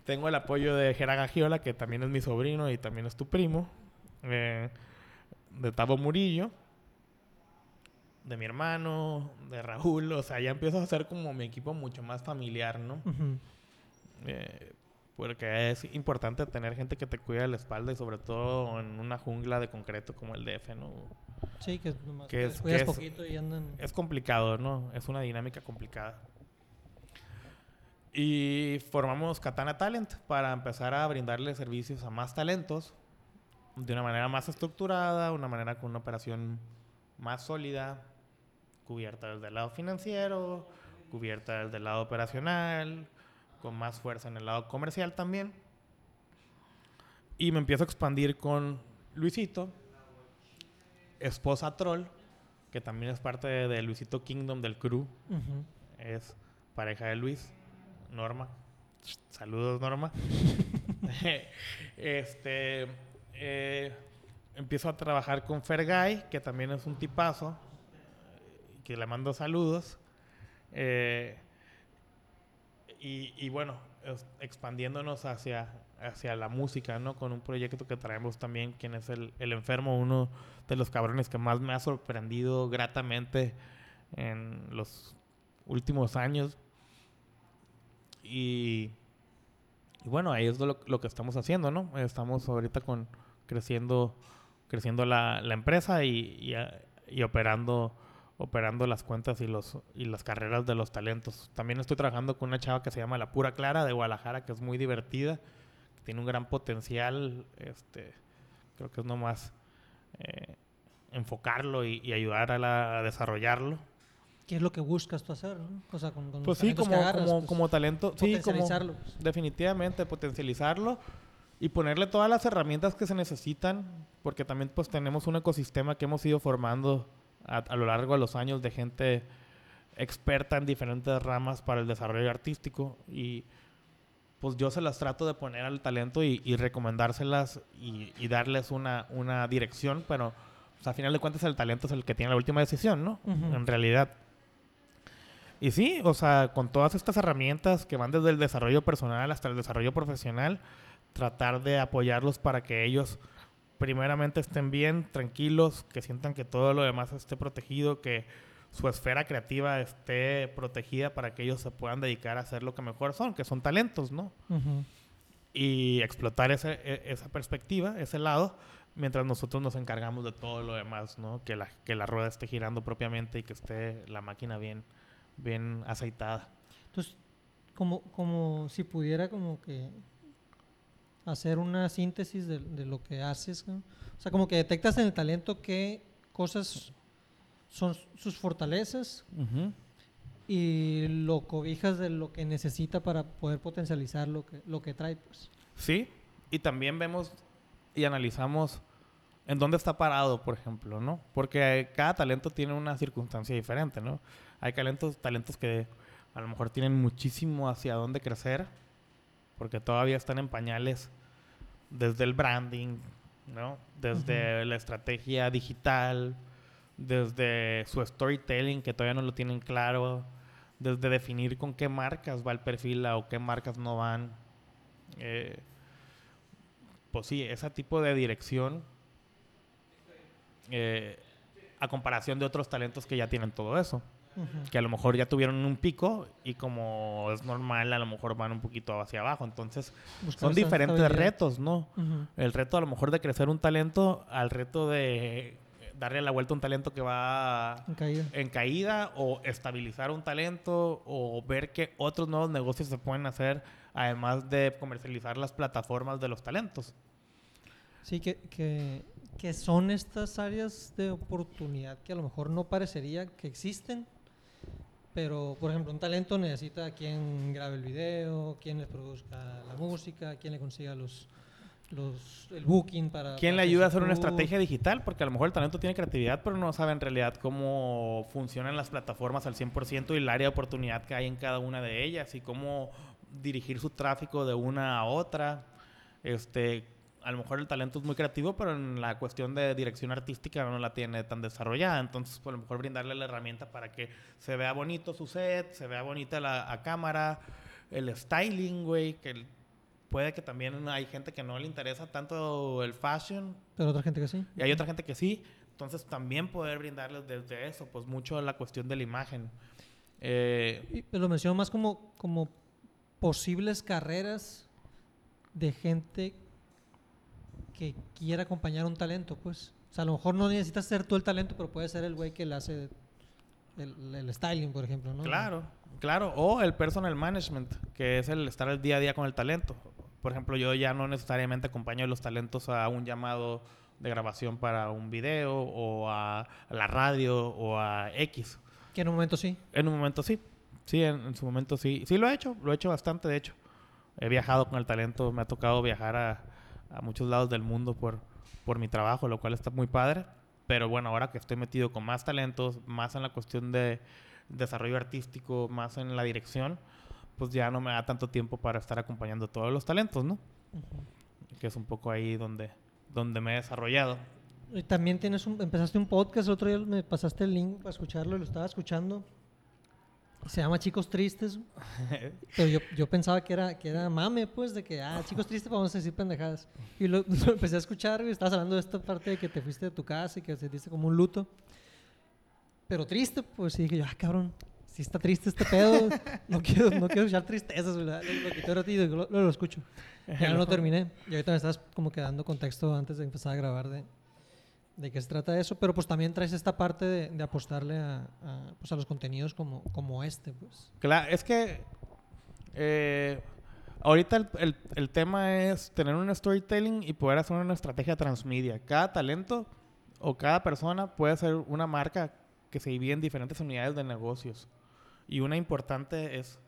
tengo el apoyo de Geraga Giola, que también es mi sobrino y también es tu primo. Eh, de Tavo Murillo. De mi hermano, de Raúl. O sea, ya empiezo a hacer como mi equipo mucho más familiar, ¿no? Porque es importante tener gente que te cuida la espalda y sobre todo en una jungla de concreto como el DF, ¿no? Sí, que, nomás que es, que es, poquito y andan... Es complicado, ¿no? Es una dinámica complicada. Y formamos Katana Talent para empezar a brindarle servicios a más talentos de una manera más estructurada, una manera con una operación más sólida, cubierta desde el lado financiero, cubierta desde el lado operacional, con más fuerza en el lado comercial también. Y me empiezo a expandir con Luisito, esposa Troll, que también es parte de, Luisito Kingdom del crew. Es pareja de Luis, Norma. Saludos, Norma. este. Eh, empiezo a trabajar con Fergay, que también es un tipazo, que le mando saludos. Eh, y, bueno, expandiéndonos hacia, hacia la música, ¿no? Con un proyecto que traemos también, quien es el, el enfermo, uno de los cabrones que más me ha sorprendido gratamente en los últimos años. Y, y bueno, ahí es lo, lo, que estamos haciendo, ¿no? Estamos ahorita con creciendo, creciendo la, la empresa y, y, y operando operando las cuentas y los y las carreras de los talentos. También estoy trabajando con una chava que se llama La Pura Clara de Guadalajara, que es muy divertida, que tiene un gran potencial. Este, creo que es nomás eh, enfocarlo y, ayudar a, desarrollarlo. ¿Qué es lo que buscas tú hacer? O sea, con, pues sí, como, como, como, talento, sí, como, definitivamente potencializarlo y ponerle todas las herramientas que se necesitan, porque también pues tenemos un ecosistema que hemos ido formando a, lo largo de los años de gente experta en diferentes ramas para el desarrollo artístico y pues yo se las trato de poner al talento y, recomendárselas y, darles una, una dirección, pero pues, a final de cuentas el talento es el que tiene la última decisión, ¿no? En realidad. Y sí, o sea, con todas estas herramientas que van desde el desarrollo personal hasta el desarrollo profesional, tratar de apoyarlos para que ellos primeramente estén bien, tranquilos, que sientan que todo lo demás esté protegido, que su esfera creativa esté protegida para que ellos se puedan dedicar a hacer lo que mejor son, que son talentos, ¿no? Y explotar ese, e, esa perspectiva, ese lado, mientras nosotros nos encargamos de todo lo demás, ¿no? Que la, que la rueda esté girando propiamente y que esté la máquina bien, bien aceitada. Entonces, como, como si pudiera como que hacer una síntesis de, de lo que haces. O sea, como que detectas en el talento qué cosas son sus fortalezas y lo cobijas de lo que necesita para poder potencializar lo que, lo que trae. Pues. Sí, y también vemos y analizamos en dónde está parado, por ejemplo, ¿no? Porque cada talento tiene una circunstancia diferente, ¿no? Hay talentos, talentos que a lo mejor tienen muchísimo hacia dónde crecer, porque todavía están en pañales desde el branding, ¿no? Desde la estrategia digital, desde su storytelling, que todavía no lo tienen claro, desde definir con qué marcas va el perfil o qué marcas no van. Eh, pues sí, ese tipo de dirección, eh, a comparación de otros talentos que ya tienen todo eso. Que a lo mejor ya tuvieron un pico y como es normal, a lo mejor van un poquito hacia abajo. Entonces, son diferentes retos, ¿no? El reto a lo mejor de crecer un talento al reto de darle la vuelta a un talento que va en caída. o estabilizar un talento o ver que otros nuevos negocios se pueden hacer además de comercializar las plataformas de los talentos. Sí, que, que, que son estas áreas de oportunidad que a lo mejor no parecería que existen, pero por ejemplo un talento necesita quien grabe el video, quien le produzca la música, quien le consiga los, el booking para... ¿Quién le ayuda a hacer una estrategia digital? Porque a lo mejor el talento tiene creatividad, pero no sabe en realidad cómo funcionan las plataformas al 100% y el área de oportunidad que hay en cada una de ellas y cómo dirigir su tráfico de una a otra. Este, a lo mejor el talento es muy creativo, pero en la cuestión de dirección artística no la tiene tan desarrollada. Entonces, pues, a lo mejor brindarle la herramienta para que se vea bonito su set, se vea bonita la cámara, el styling, güey, que puede que también hay gente que no le interesa tanto el fashion. Pero otra gente que sí. Y hay otra gente que sí. Entonces también poder brindarles desde eso, pues mucho la cuestión de la imagen. Eh, lo menciono más como, como posibles carreras de gente que quiera acompañar un talento, pues. O sea, a lo mejor no necesitas ser tú el talento, pero puede ser el güey que le hace el, el, styling, por ejemplo, ¿no? Claro, claro. O el personal management, que es el estar el día a día con el talento. Por ejemplo, yo ya no necesariamente acompaño a los talentos a un llamado de grabación para un video o a, la radio o a X. Que en un momento sí. En un momento sí. Sí, en, su momento sí. Sí lo he hecho, lo he hecho bastante, de hecho. He viajado con el talento, me ha tocado viajar a, a muchos lados del mundo por, por mi trabajo, lo cual está muy padre. Pero bueno, ahora que estoy metido con más talentos, más en la cuestión de desarrollo artístico, más en la dirección, pues ya no me da tanto tiempo para estar acompañando todos los talentos, ¿no? Que es un poco ahí donde, donde me he desarrollado. Y también tienes un, empezaste un podcast, el otro día me pasaste el link para escucharlo y lo estaba escuchando. Se llama Chicos Tristes. pero yo, yo, pensaba que era, que era mame, pues, de que, ah, Chicos Tristes, vamos a decir pendejadas. Y lo, empecé a escuchar y estabas hablando de esta parte de que te fuiste de tu casa y que sentiste como un luto. Pero triste, pues, y dije yo, ah, cabrón, si está triste este pedo, no quiero, no quiero escuchar tristezas, ¿verdad? Lo, lo, lo, lo, escucho. Ya no lo terminé. Y ahorita me estás como que dando contexto antes de empezar a grabar de, de qué se trata eso, pero pues también traes esta parte de, de apostarle a, pues a, los contenidos como, como este, pues. Claro, es que eh, ahorita el, el, el, tema es tener un storytelling y poder hacer una estrategia transmedia. Cada talento o cada persona puede ser una marca que se divide en diferentes unidades de negocios. Y una importante es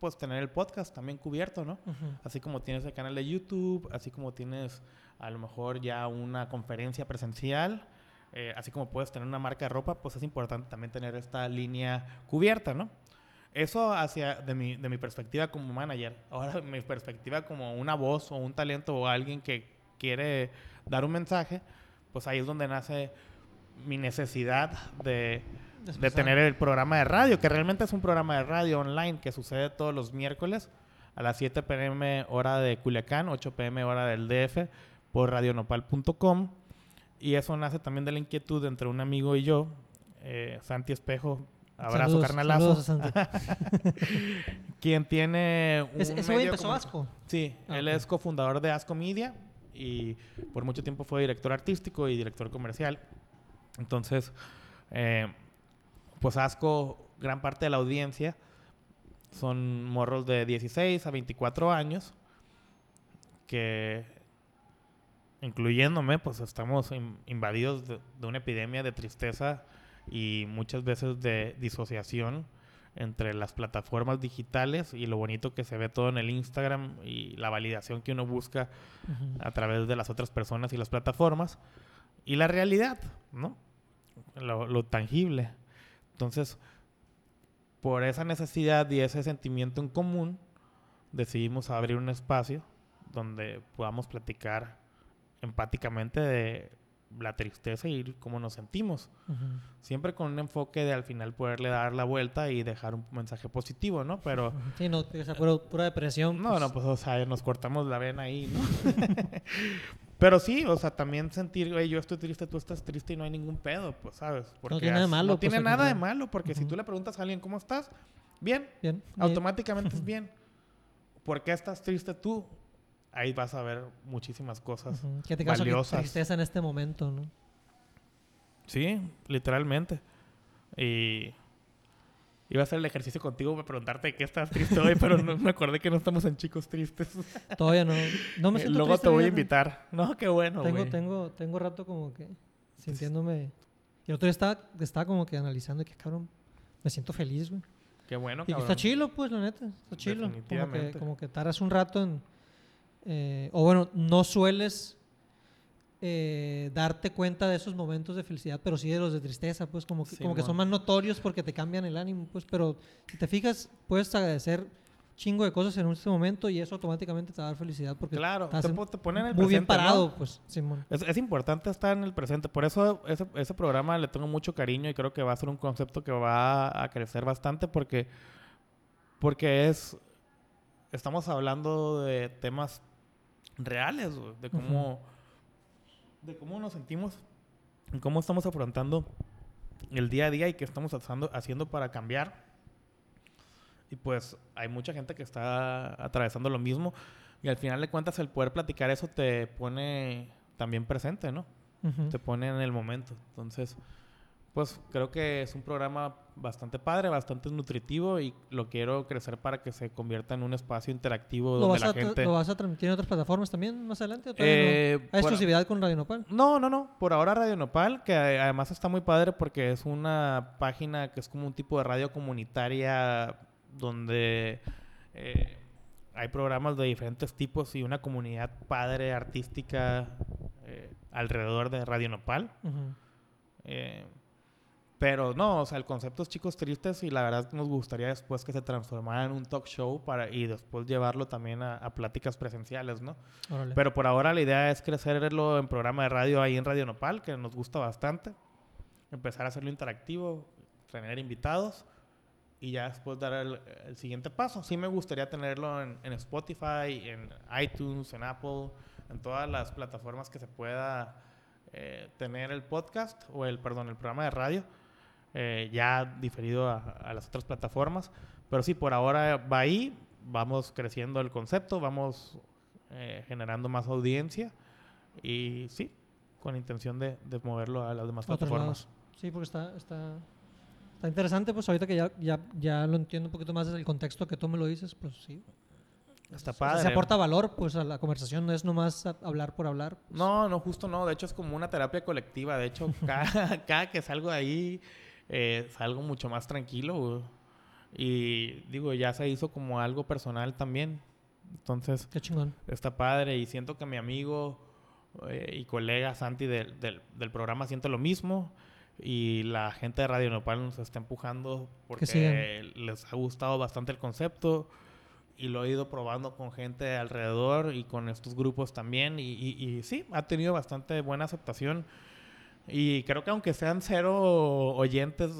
pues tener el podcast también cubierto, ¿no? Así como tienes el canal de YouTube, así como tienes a lo mejor ya una conferencia presencial, eh, así como puedes tener una marca de ropa, pues es importante también tener esta línea cubierta, ¿no? Eso hacia de mi, de mi perspectiva como manager. Ahora, mi perspectiva como una voz o un talento o alguien que quiere dar un mensaje, pues ahí es donde nace mi necesidad de de tener el programa de radio, que realmente es un programa de radio online que sucede todos los miércoles a las 7 pm hora de Culiacán, 8 pm hora del DF, por radionopal.com. Y eso nace también de la inquietud entre un amigo y yo, eh, Santi Espejo, abrazo carnalazo, quien tiene un ¿Ese medio empezó Asco? Sí, ah, él es cofundador de Asco Media y por mucho tiempo fue director artístico y director comercial. Entonces, eh, pues Asco, gran parte de la audiencia son morros de 16 a 24 años que incluyéndome, pues estamos invadidos de, una epidemia de tristeza y muchas veces de disociación entre las plataformas digitales y lo bonito que se ve todo en el Instagram y la validación que uno busca a través de las otras personas y las plataformas y la realidad, ¿no? lo tangible. Entonces, por esa necesidad y ese sentimiento en común, decidimos abrir un espacio donde podamos platicar empáticamente de la tristeza y cómo nos sentimos. Siempre con un enfoque de al final poderle dar la vuelta y dejar un mensaje positivo, ¿no? Pero Sí, no, o sea, pura, pura depresión. no, no, pues o sea, nos cortamos la vena ahí, ¿no? Pero sí, o sea, también sentir, güey, yo estoy triste, tú estás triste y no hay ningún pedo, pues, ¿sabes? Porque tiene nada de malo, No pues, tiene al nada de malo, porque si Ujú. tú le preguntas a alguien, ¿cómo estás? Bien, Bien. automáticamente es bien. ¿Por qué estás triste tú? Ahí vas a ver muchísimas cosas. Ujú. ¿Qué te causa que valiosas. tristeza en este momento, no? Sí, literalmente. Y iba a hacer el ejercicio contigo para preguntarte de qué estás triste hoy, pero no me acordé que no estamos en chicos tristes. Todavía no. No me Eh, siento Luego te voy a invitar. No, qué bueno, tengo, tengo, tengo rato como que sintiéndome. Y el otro día estaba, estaba como que analizando y que cabrón, me siento feliz, güey. Qué bueno, Y cabrón. está chilo, pues, la neta. Está chilo. Como que, como que taras un rato en. Eh, o bueno, no sueles eh, darte cuenta de esos momentos de felicidad, pero sí de los de tristeza, pues, como que, como que son más notorios porque te cambian el ánimo, pues. Pero si te fijas, puedes agradecer chingo de cosas en este momento y eso automáticamente te va a dar felicidad porque Claro, estás te, te ponen en el muy bien presente, ¿no? parado, pues, Simón. Es, es importante estar en el presente. Por eso ese, ese programa le tengo mucho cariño y creo que va a ser un concepto que va a crecer bastante porque, porque es... Estamos hablando de temas reales, güey, de cómo, de cómo nos sentimos y cómo estamos afrontando el día a día y qué estamos haciendo, haciendo para cambiar. Y pues hay mucha gente que está atravesando lo mismo. Y al final de cuentas el poder platicar eso te pone también presente, ¿no? Te pone en el momento. Entonces, pues creo que es un programa bastante padre, bastante nutritivo y lo quiero crecer para que se convierta en un espacio interactivo ¿Lo donde la gente... ¿Lo vas a transmitir en otras plataformas también más adelante? ¿O todavía no? Eh, ¿Hay por- exclusividad con Radio Nopal? No, no, no. Por ahora Radio Nopal, que además está muy padre porque es una página que es como un tipo de radio comunitaria donde eh, hay programas de diferentes tipos y una comunidad padre artística eh, alrededor de Radio Nopal. Ujú. Eh, pero no, o sea, el concepto es chicos tristes y la verdad nos gustaría después que se transformara en un talk show para y después llevarlo también a, a pláticas presenciales, ¿no? Órale. Pero por ahora la idea es crecerlo en programa de radio ahí en Radio Nopal, que nos gusta bastante. Empezar a hacerlo interactivo, tener invitados y ya después dar el, el siguiente paso. Sí me gustaría tenerlo en, en Spotify, en iTunes, en Apple, en todas las plataformas que se pueda eh, tener el podcast o el, perdón, el programa de radio. Eh, ya diferido a, a las otras plataformas. Pero sí, por ahora va ahí, vamos creciendo el concepto, vamos eh, generando más audiencia y sí, con intención de, de moverlo a las demás otros plataformas. lados. Sí, porque está, está, está interesante, pues ahorita que ya, ya, ya lo entiendo un poquito más desde el contexto que tú me lo dices, pues sí. Está O sea, padre. se aporta valor pues a la conversación, no es nomás hablar por hablar. pues. No, no, justo no. De hecho, es como una terapia colectiva. De hecho, cada, cada que salgo de ahí, eh, salgo mucho más tranquilo. güey. Y digo, ya se hizo como algo personal también. Entonces, Qué chingón. está padre. Y siento que mi amigo eh, y colega Santi del, del, del programa siente lo mismo. Y la gente de Radio Nopal nos está empujando porque les ha gustado bastante el concepto. Y lo he ido probando con gente alrededor y con estos grupos también. Y, y- y sí, ha tenido bastante buena aceptación. Y creo que aunque sean cero oyentes,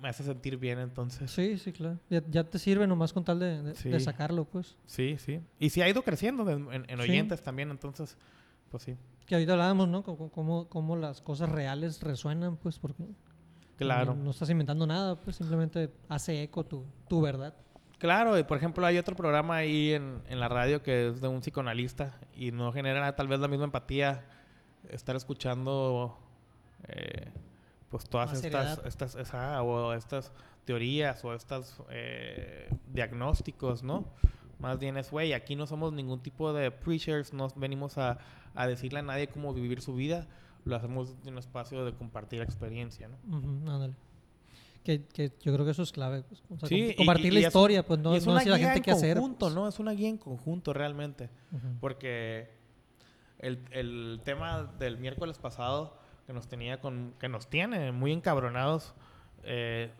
me hace sentir bien entonces. Sí, sí, claro. Ya, ya te sirve nomás con tal de, de- de Sí. sacarlo, pues. Sí, sí. Y sí ha ido creciendo en, en- en Sí. oyentes también, entonces, pues sí. Que ahorita hablábamos, ¿no? Cómo, cómo, cómo las cosas reales resuenan, pues, porque Claro. no, no estás inventando nada, pues simplemente hace eco tu, tu verdad. Claro, y por ejemplo hay otro programa ahí en, en la radio que es de un psicoanalista y no genera tal vez la misma empatía estar escuchando eh, pues todas Más estas, seriedad. estas esa- o estas teorías o estos eh, diagnósticos, ¿no? Más bien es, güey, aquí no somos ningún tipo de preachers, no venimos a, a decirle a nadie cómo vivir su vida, lo hacemos en un espacio de compartir experiencia, ¿no? Ujú, ándale. Que, que yo creo que eso es clave. pues, o sea, Sí, com- y- compartir y- la y es- historia, pues no, es no una decir a la guía gente en qué hacer. conjunto, pues. ¿no? Es una guía en conjunto realmente. Porque el, el tema del miércoles pasado que nos tenía con, que nos tiene muy encabronados eh,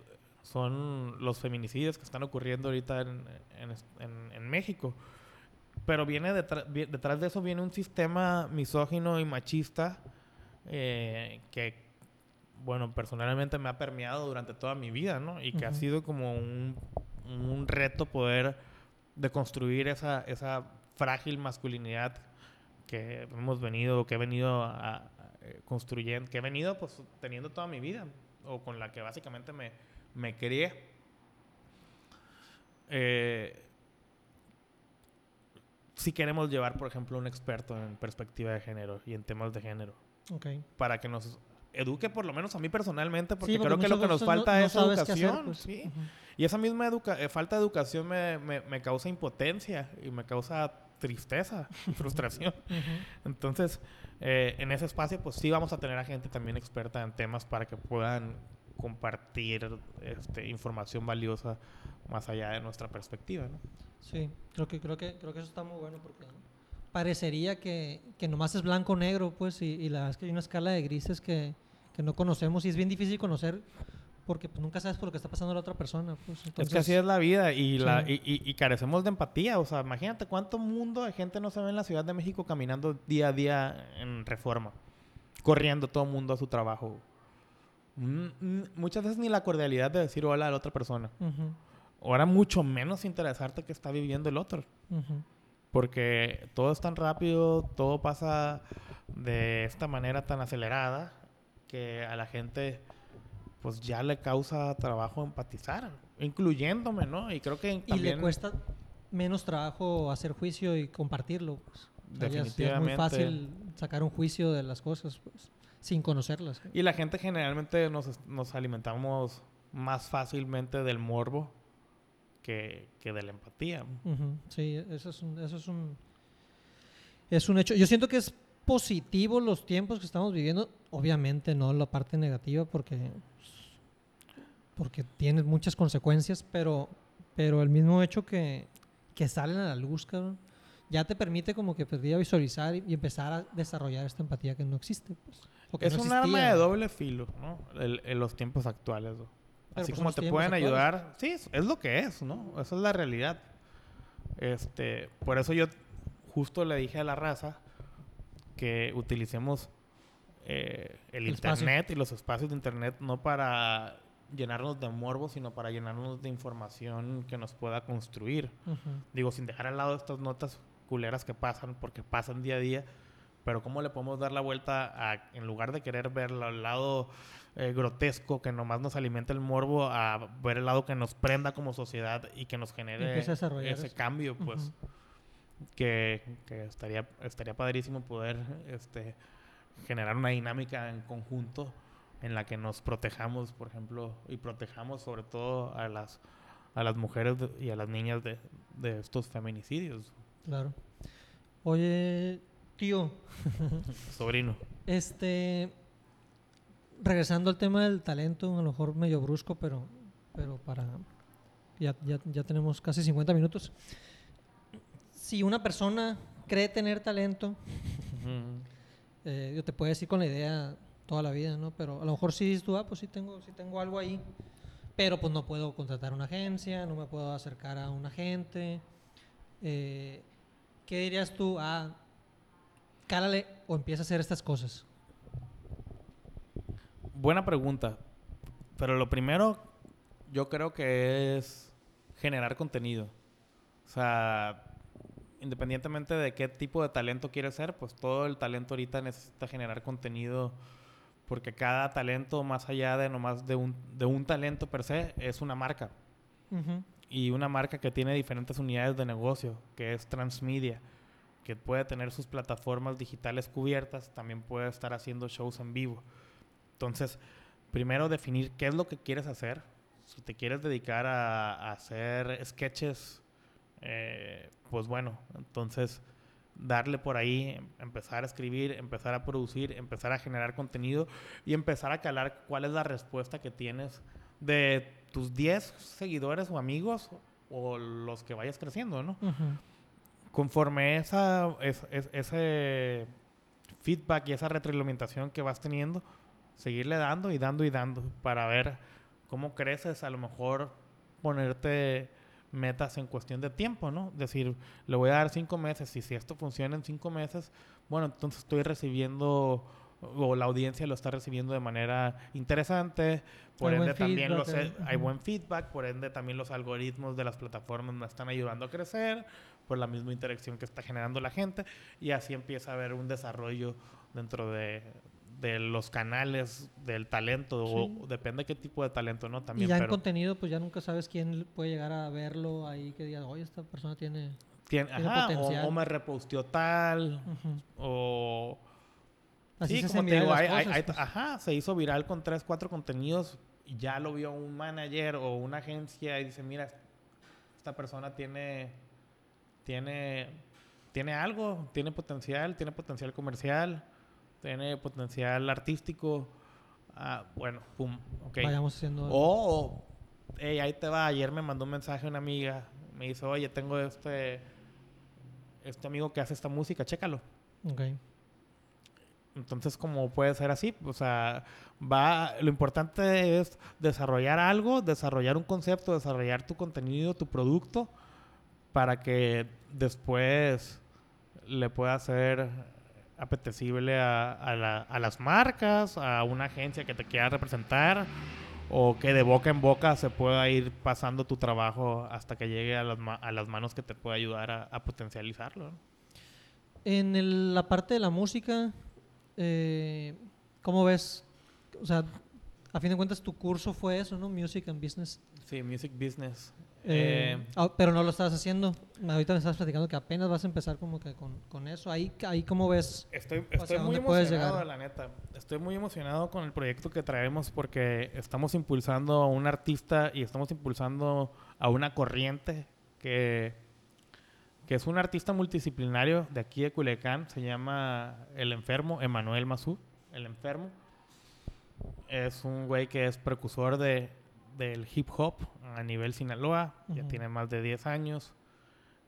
son los feminicidios que están ocurriendo ahorita en, en, en- en México. Pero viene detrás, vi- detrás de eso viene un sistema misógino y machista eh, que, bueno, personalmente me ha permeado durante toda mi vida, ¿no? Y que ha sido como un, un reto poder deconstruir esa, esa frágil masculinidad que hemos venido, que he venido a, eh, construyendo, que he venido pues teniendo toda mi vida, o con la que básicamente me, me crié. Eh, si queremos llevar, por ejemplo, un experto en perspectiva de género y en temas de género, para que nos eduque por lo menos a mí personalmente, porque, creo que lo que nos falta es educación. Pues. Y esa misma eh, falta de educación me, me, causa impotencia y me causa tristeza frustración. Entonces, eh, en ese espacio, pues sí vamos a tener a gente también experta en temas para que puedan compartir este, información valiosa más allá de nuestra perspectiva. ¿no? Sí, creo que, creo, que, creo que eso está muy bueno porque parecería que, que nomás es blanco-negro, pues, y, la verdad es que hay una escala de grises que, que no conocemos y es bien difícil conocer porque pues, nunca sabes por lo que está pasando la otra persona. Pues, es que así es la vida y, la, y, y, carecemos de empatía. O sea, imagínate cuánto mundo de gente no se ve en la Ciudad de México caminando día a día en reforma, corriendo todo el mundo a su trabajo. Mm, mm, muchas veces ni la cordialidad de decir hola a la otra persona. Ahora mucho menos interesarte que está viviendo el otro. Porque todo es tan rápido, todo pasa de esta manera tan acelerada que a la gente pues ya le causa trabajo empatizar, incluyéndome, ¿no? Y creo que también... Y le cuesta menos trabajo hacer juicio y compartirlo, pues. Definitivamente. es, muy fácil sacar un juicio de las cosas, pues, sin conocerlas. Y la gente generalmente nos, nos alimentamos más fácilmente del morbo que, que de la empatía. Sí, eso es un, eso es un... Es un hecho. Yo siento que es positivo los tiempos que estamos viviendo. Obviamente no la parte negativa porque porque tiene muchas consecuencias, pero, pero el mismo hecho que, que salen a la luz, cabrón, ya te permite como que pues, visualizar y, empezar a desarrollar esta empatía que no existe. Pues, es un arma de doble filo, ¿no? en los tiempos actuales. Así pues, como te pueden ayudar, sí, es lo que es, ¿no? Esa es la realidad. Este, por eso yo justo le dije a la raza que utilicemos eh, el, internet y los espacios de internet no para llenarnos de morbo, sino para llenarnos de información que nos pueda construir. Digo, sin dejar al lado estas notas culeras que pasan, porque pasan día a día, pero cómo le podemos dar la vuelta a, en lugar de querer ver al lado eh, grotesco que nomás nos alimenta el morbo, a ver el lado que nos prenda como sociedad y que nos genere ese cambio, pues, que, que, estaría, estaría padrísimo poder este, generar una dinámica en conjunto en la que nos protejamos, por ejemplo, y protejamos sobre todo a las, a las mujeres y a las niñas de, de estos feminicidios. Claro. Oye, tío. Sobrino. Este, regresando al tema del talento, a lo mejor medio brusco, pero, pero para... Ya, ya, ya tenemos casi 50 minutos. Si una persona cree tener talento, eh, yo te puedo decir con la idea toda la vida, ¿no? Pero a lo mejor sí dices tú, ah, pues sí tengo, sí tengo algo ahí, pero pues no puedo contratar una agencia, no me puedo acercar a un agente. Eh, ¿Qué dirías tú? Ah, cálale o empieza a hacer estas cosas. Buena pregunta. Pero lo primero, yo creo que es generar contenido. O sea, independientemente de qué tipo de talento quieres ser, pues todo el talento ahorita necesita generar contenido porque cada talento, más allá de nomás de un, de un talento per se, es una marca. Y una marca que tiene diferentes unidades de negocio, que es transmedia, que puede tener sus plataformas digitales cubiertas, también puede estar haciendo shows en vivo. Entonces, primero definir qué es lo que quieres hacer. Si te quieres dedicar a, hacer sketches, eh, pues bueno, entonces darle por ahí, empezar a escribir, empezar a producir, empezar a generar contenido y empezar a calar cuál es la respuesta que tienes de tus 10 seguidores o amigos o los que vayas creciendo, ¿no? Conforme esa, ese feedback y esa retroalimentación que vas teniendo, seguirle dando y dando y dando para ver cómo creces, a lo mejor ponerte metas en cuestión de tiempo, ¿no? Decir, le voy a dar cinco meses y si esto funciona en cinco meses, bueno, entonces estoy recibiendo o la audiencia lo está recibiendo de manera interesante, por ende también los, eh, hay buen feedback, por ende también los algoritmos de las plataformas me están ayudando a crecer por la misma interacción que está generando la gente y así empieza a haber un desarrollo dentro de, los canales del talento o depende qué tipo de talento, ¿no? También, y ya en contenido pues ya nunca sabes quién puede llegar a verlo ahí que diga, oye, esta persona tiene, tiene, potencial. O, me reposteó tal o sí, como te digo, pues. ajá, se hizo viral con tres, cuatro contenidos y ya lo vio un manager o una agencia y dice, mira, esta persona tiene, tiene, tiene algo, tiene potencial, tiene potencial comercial, tiene potencial artístico. Ah, bueno, pum, ok. Vayamos haciendo... O, ahí te va, ayer me mandó un mensaje una amiga, me dice, oye, tengo este, este amigo que hace esta música, chécalo. Ok. Entonces, como puede ser así, o sea, va, lo importante es desarrollar algo, desarrollar un concepto, desarrollar tu contenido, tu producto, para que después le pueda ser apetecible a, las marcas, a una agencia que te quiera representar, o que de boca en boca se pueda ir pasando tu trabajo hasta que llegue a las, a las manos que te pueda ayudar a, potencializarlo. En la parte de la música, eh, ¿cómo ves? O sea, a fin de cuentas tu curso fue eso, ¿no? Music and Business. Sí, Music Business. Eh, eh, ah, pero no lo estás haciendo. Ahorita me estás platicando que apenas vas a empezar como que con, eso. Ahí, ahí cómo ves. Estoy, estoy muy emocionado, la neta. Estoy muy emocionado con el proyecto que traemos porque estamos impulsando a un artista y estamos impulsando a una corriente que que es un artista multidisciplinario de aquí de Culiacán, se llama El Enfermo, Emanuel Mazú, El Enfermo. Es un güey que es precursor de, del hip hop a nivel Sinaloa, ya tiene más de 10 años.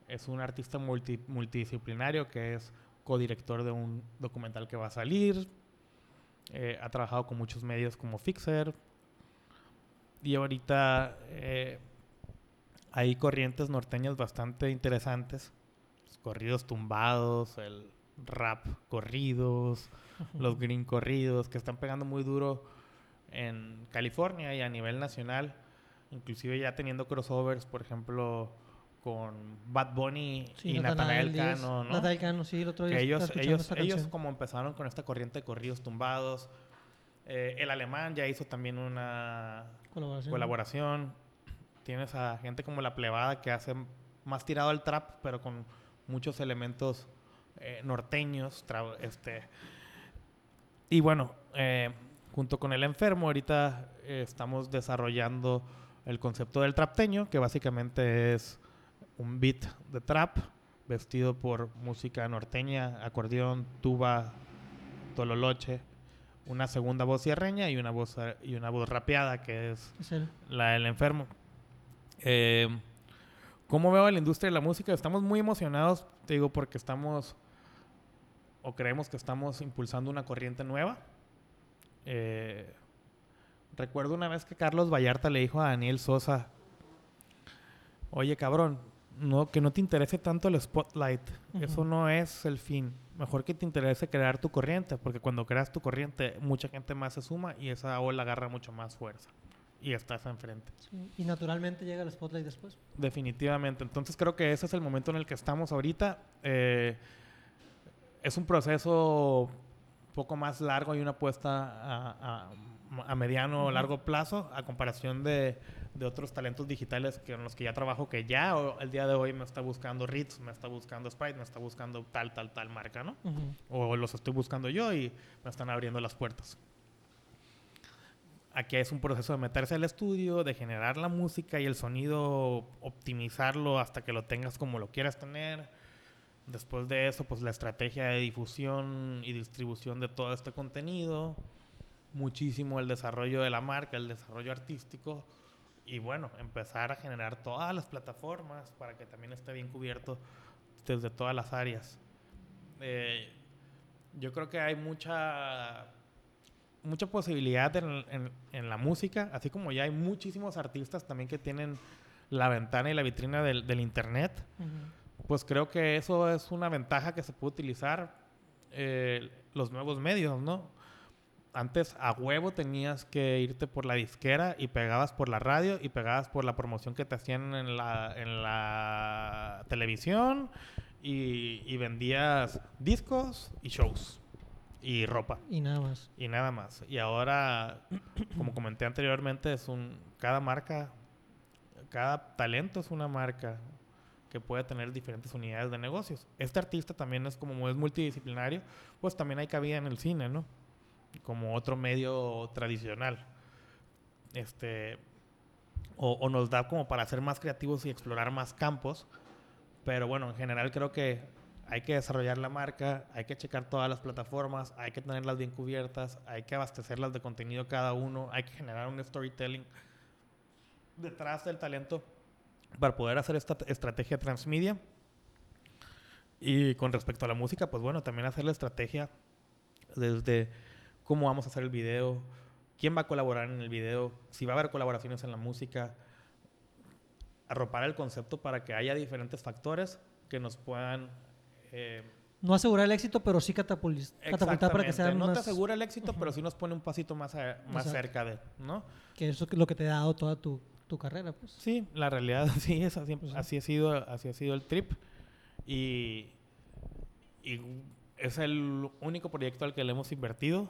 Es un artista multidisciplinario que es codirector de un documental que va a salir. Eh, ha trabajado con muchos medios como Fixer. Y ahorita eh, hay corrientes norteñas bastante interesantes. Los corridos tumbados, el rap corridos, los green corridos, que están pegando muy duro en California y a nivel nacional. Inclusive ya teniendo crossovers, por ejemplo, con Bad Bunny y Natanael Cano, ¿no? Cano, sí, el otro día. ellos, ellos, ellos como empezaron con esta corriente de corridos tumbados. Eh, el alemán ya hizo también una colaboración tienes a gente como la plebada que hace más tirado al trap, pero con muchos elementos eh, norteños. Este. Y bueno, eh, junto con el enfermo, ahorita eh, estamos desarrollando el concepto del trapteño, que básicamente es un beat de trap vestido por música norteña, acordeón, tuba, tololoche, una segunda voz cierreña y una voz y una voz rapeada que es, la del enfermo. Eh, ¿Cómo veo la industria de la música? Estamos muy emocionados, te digo, porque estamos o creemos que estamos impulsando una corriente nueva. Eh, recuerdo una vez que Carlos Vallarta le dijo a Daniel Sosa, oye cabrón, no, que no te interese tanto el spotlight, eso no es el fin. Mejor que te interese crear tu corriente, porque cuando creas tu corriente, mucha gente más se suma y esa ola agarra mucho más fuerza y estás enfrente. Y naturalmente llega el spotlight después. Definitivamente. Entonces creo que ese es el momento en el que estamos ahorita. Eh, es un proceso poco más largo y una apuesta a, mediano o largo plazo a comparación de, otros talentos digitales que, en los que ya trabajo que ya el día de hoy me está buscando Ritz, me está buscando Sprite, me está buscando tal, tal, tal marca, ¿no? O los estoy buscando yo y me están abriendo las puertas. Aquí es un proceso de meterse al estudio, de generar la música y el sonido, optimizarlo hasta que lo tengas como lo quieras tener. Después de eso, pues la estrategia de difusión y distribución de todo este contenido. Muchísimo el desarrollo de la marca, el desarrollo artístico. Y bueno, empezar a generar todas las plataformas para que también esté bien cubierto desde todas las áreas. Eh, yo creo que hay mucha mucha posibilidad en, en, la música, así como ya hay muchísimos artistas también que tienen la ventana y la vitrina del, del Internet. Pues creo que eso es una ventaja que se puede utilizar eh, los nuevos medios, ¿no? antes a huevo tenías que irte por la disquera y pegabas por la radio y pegabas por la promoción que te hacían en la, en la televisión y, y vendías discos y shows y ropa. Y nada más. Y nada más. Y ahora, como comenté anteriormente, es un cada marca, cada talento es una marca que puede tener diferentes unidades de negocios. Este artista también es como es multidisciplinario, pues también hay cabida en el cine, ¿no? Como otro medio tradicional. Este o, o nos da como para ser más creativos y explorar más campos. Pero bueno, en general creo que hay que desarrollar la marca, hay que checar todas las plataformas, hay que tenerlas bien cubiertas, hay que abastecerlas de contenido cada uno, hay que generar un storytelling detrás del talento para poder hacer esta estrategia transmedia. Y con respecto a la música, pues bueno, también hacer la estrategia desde cómo vamos a hacer el video, quién va a colaborar en el video, si va a haber colaboraciones en la música, arropar el concepto para que haya diferentes factores que nos puedan eh, no asegurar el éxito, pero sí catapultar para que sea No te asegura el éxito, pero sí nos pone un pasito más, más cerca de, ¿no? Que eso es lo que te ha dado toda tu, tu carrera, pues. Sí, la realidad sí es así, pues así ha sido, así ha sido el trip y, y es el único proyecto al que le hemos invertido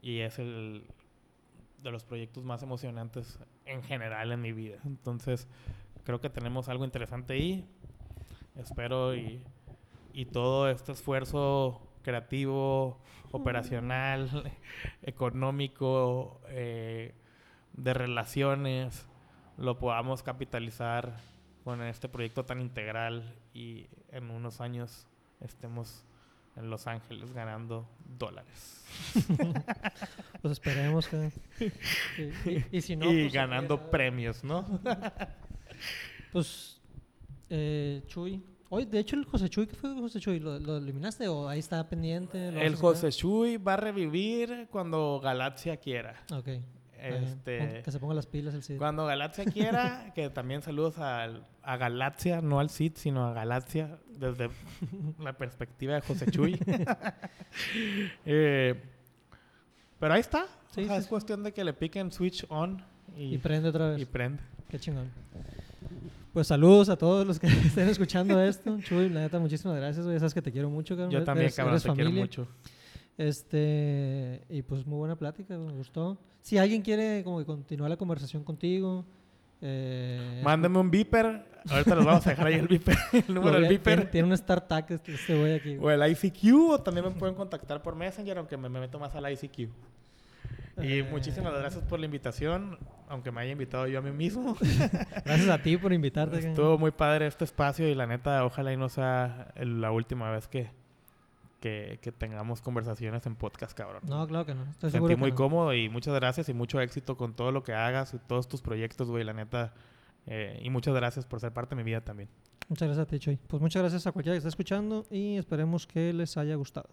y es el de los proyectos más emocionantes en general en mi vida. Entonces, creo que tenemos algo interesante ahí. Espero y y todo este esfuerzo creativo, operacional, económico, eh, de relaciones, lo podamos capitalizar con este proyecto tan integral y en unos años estemos en Los Ángeles ganando dólares. pues esperemos que... y, si no, y pues, ganando premios, ¿no? pues, eh, Chuy, Oye, de hecho, el José Chuy, ¿qué fue José Chuy? ¿Lo, eliminaste o ahí está pendiente? El José Chuy va a revivir cuando Galaxia quiera. Ok. Este, que se ponga las pilas el Cid. Cuando Galaxia quiera, que también saludos a, a Galaxia, no al Cid, sino a Galaxia, desde la perspectiva de José Chuy. Eh, pero ahí está. Es cuestión de que le piquen switch on y, y prende otra vez. Y prende. Qué chingón. Pues saludos a todos los que estén escuchando esto. Chuy, la neta, muchísimas gracias. Ya sabes que te quiero mucho, cabrón. Yo también, cabrón, te quiero mucho. Este, y pues muy buena plática, me gustó. Si alguien quiere como que continuar la conversación contigo, eh, Mándame un beeper. Ahorita los vamos a dejar ahí el beeper. el número del beeper. Tiene, un StarTag este, este güey aquí. O el ICQ, o también me pueden contactar por Messenger, aunque me, me meto más al ICQ. Y eh. muchísimas gracias por la invitación, aunque me haya invitado yo a mí mismo. gracias a ti por invitarte. Estuvo muy padre este espacio y la neta, ojalá y no sea la última vez que, que, tengamos conversaciones en podcast, cabrón. No, claro que no. Estoy Sentí muy cómodo y muchas gracias y mucho éxito con todo lo que hagas y todos tus proyectos, güey, la neta. Eh, y muchas gracias por ser parte de mi vida también. Muchas gracias a ti, Choy. Pues muchas gracias a cualquiera que está escuchando y esperemos que les haya gustado.